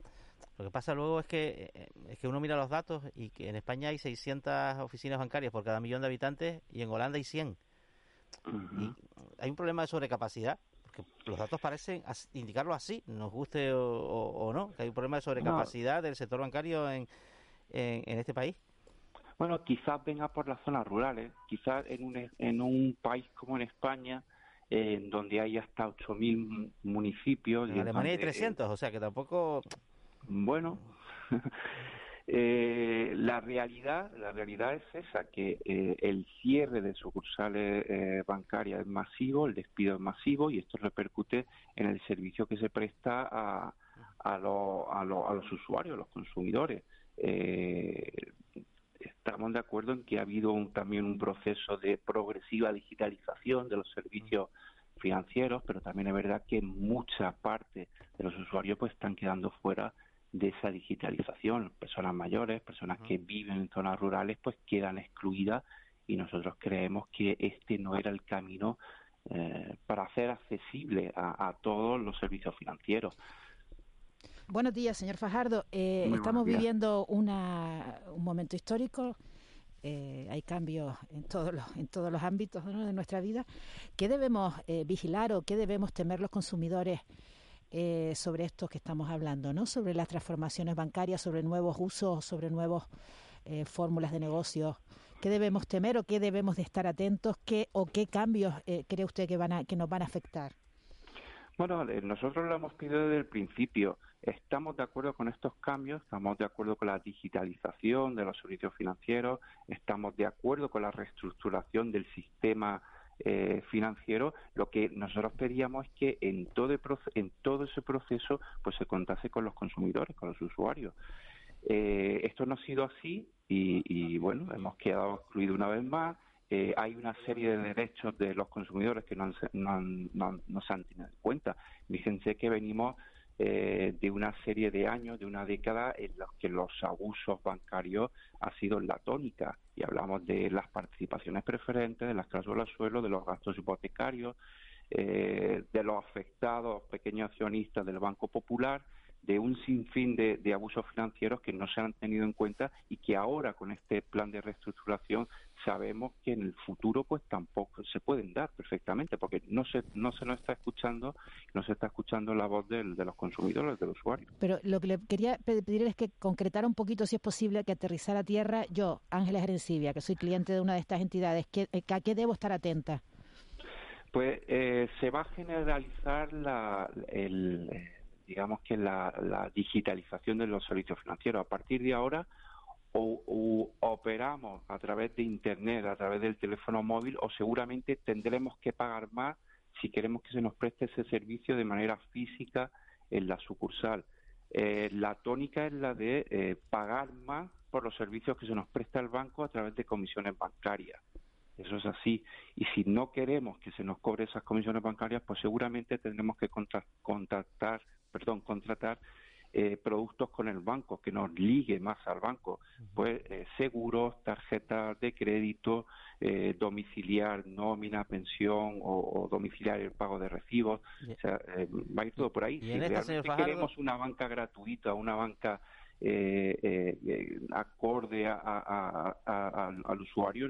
P: lo que pasa luego es que eh, es que uno mira los datos y que en España hay 600 oficinas bancarias por cada millón de habitantes y en Holanda hay 100. Y hay un problema de sobrecapacidad, porque los datos parecen indicarlo así, nos guste o, o- o no, que hay un problema de sobrecapacidad del sector bancario en, en, en este país.
S: Bueno, quizás venga por las zonas rurales, quizás en un, en un país como en España, eh, en donde hay hasta 8.000 municipios.
P: En Alemania hay
S: donde, eh,
P: 300, o sea que tampoco...
S: Bueno, eh, la realidad, la realidad es esa, que eh, el cierre de sucursales eh, bancarias es masivo, el despido es masivo y esto repercute en el servicio que se presta a, a, lo- a, a los usuarios, a los consumidores. Eh, estamos de acuerdo en que ha habido un- también un proceso de progresiva digitalización de los servicios financieros, pero también es verdad que mucha parte de los usuarios pues están quedando fuera de esa digitalización. Personas mayores, personas que viven en zonas rurales, pues quedan excluidas y nosotros creemos que este no era el camino eh, para hacer accesible a, a todos los servicios financieros.
O: Buenos días, señor Fajardo. Eh, estamos viviendo una, un momento histórico. eh, hay cambios en todos los, en todos los ámbitos ¿no? de nuestra vida. ¿Qué debemos eh, vigilar o qué debemos temer los consumidores eh, sobre esto que estamos hablando? ¿no? Sobre las transformaciones bancarias, sobre nuevos usos, sobre nuevas fórmulas de negocio. ¿Qué debemos temer o qué debemos de estar atentos? ¿Qué, ¿O qué cambios eh, cree usted que, van a, que nos van a afectar?
S: Bueno, eh, nosotros lo hemos pedido desde el principio. Estamos de acuerdo con estos cambios, estamos de acuerdo con la digitalización de los servicios financieros, estamos de acuerdo con la reestructuración del sistema eh, financiero. Lo que nosotros pedíamos es que en todo, el en todo ese proceso pues se contase con los consumidores, con los usuarios. Eh, esto no ha sido así y, y, bueno, hemos quedado excluidos una vez más. Eh, hay una serie de derechos de los consumidores que no, han se- no, han- no han- no se han tenido en cuenta. Fíjense que venimos eh, de una serie de años, de una década en los que los abusos bancarios ha sido la tónica. Y hablamos de las participaciones preferentes, de las cláusulas suelo, de los gastos hipotecarios, eh, de los afectados pequeños accionistas del Banco Popular, de un sinfín de, de abusos financieros que no se han tenido en cuenta y que ahora con este plan de reestructuración sabemos que en el futuro pues tampoco se pueden dar perfectamente porque no se no se nos está escuchando no se está escuchando la voz del- de los consumidores del usuario
O: Pero lo que le quería pe- pedir es que concretara un poquito, si es posible, que aterrizara a tierra. Yo, Ángeles Arencibia, que soy cliente de una de estas entidades, ¿qué- eh, ¿a qué debo estar atenta?
S: Pues eh, se va a generalizar la, el, digamos que la, la digitalización de los servicios financieros. A partir de ahora o, operamos a través de Internet, a través del teléfono móvil, o seguramente tendremos que pagar más si queremos que se nos preste ese servicio de manera física en la sucursal. Eh, la tónica es la de eh, pagar más por los servicios que se nos presta el banco a través de comisiones bancarias. Eso es así. Y si no queremos que se nos cobre esas comisiones bancarias, pues seguramente tendremos que contra- contratar, perdón, contratar eh, productos con el banco que nos ligue más al banco, pues eh, seguros, tarjetas de crédito, eh, domiciliar nómina, pensión o, o domiciliar el pago de recibos, o sea, eh, va a ir todo por ahí. Si
P: señor
S: realmente queremos una banca gratuita, una banca eh, acorde a- a- a- al- al usuario,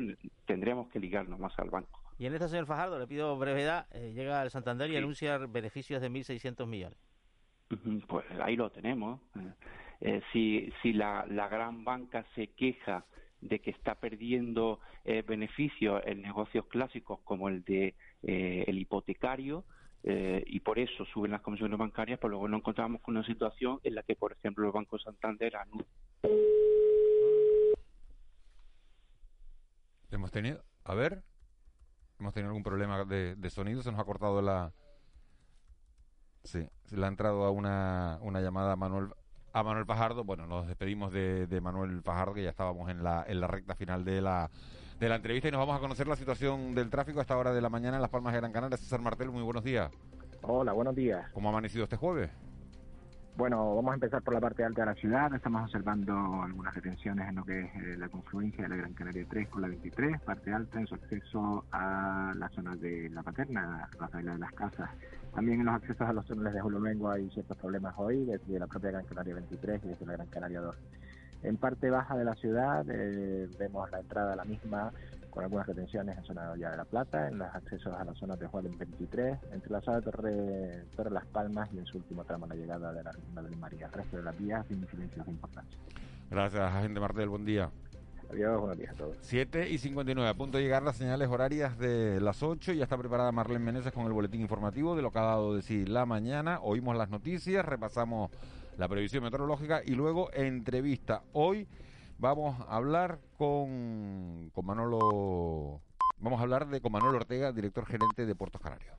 S: tendríamos que ligarnos más al banco.
P: Y en esta, señor Fajardo, le pido brevedad, llega el Santander y anuncia beneficios de 1.600 millones.
S: Pues ahí lo tenemos. Eh, si si la, la gran banca se queja de que está perdiendo eh, beneficios en negocios clásicos como el de eh, el hipotecario eh, y por eso suben las comisiones bancarias, pues luego nos encontramos con una situación en la que, por ejemplo, el Banco Santander anuncia
C: Hemos tenido, a ver, hemos tenido algún problema de, de sonido, se nos ha cortado la... Sí, se le ha entrado a una, una llamada a Manuel, a Manuel Fajardo. Bueno, nos despedimos de, de Manuel Fajardo, que ya estábamos en la, en la recta final de la, de la entrevista y nos vamos a conocer la situación del tráfico a esta hora de la mañana en Las Palmas de Gran Canaria. César Martel, muy buenos días.
T: Hola, buenos días.
C: ¿Cómo ha amanecido este jueves?
T: Bueno, vamos a empezar por la parte alta de la ciudad. Estamos observando algunas detenciones en lo que es eh, la confluencia de la Gran Canaria 3 con la 23, parte alta en su acceso a la zona de la Paterna, la de las Casas. También en los accesos a los túneles de Julumengo hay ciertos problemas hoy, desde la propia Gran Canaria 23 y desde la Gran Canaria 2. En parte baja de la ciudad eh, vemos la entrada a la misma con algunas retenciones en zona de de la Plata, en los accesos a la zona de Juárez 23, entre la zona de Torre, Torre Las Palmas y en su último tramo la llegada de la de María. El resto de las vías sin incidencias de importancia.
C: Gracias, agente Martel, buen día.
T: Adiós, buenos días a todos.
C: 7 y 59, a punto de llegar las señales horarias de las 8. Ya está preparada Marlene Meneses con el boletín informativo de lo que ha dado de sí la mañana. Oímos las noticias, repasamos la previsión meteorológica y luego entrevista. Hoy vamos a hablar con, con Manolo. Vamos a hablar de con Manolo Ortega, director gerente de Puertos Canarios.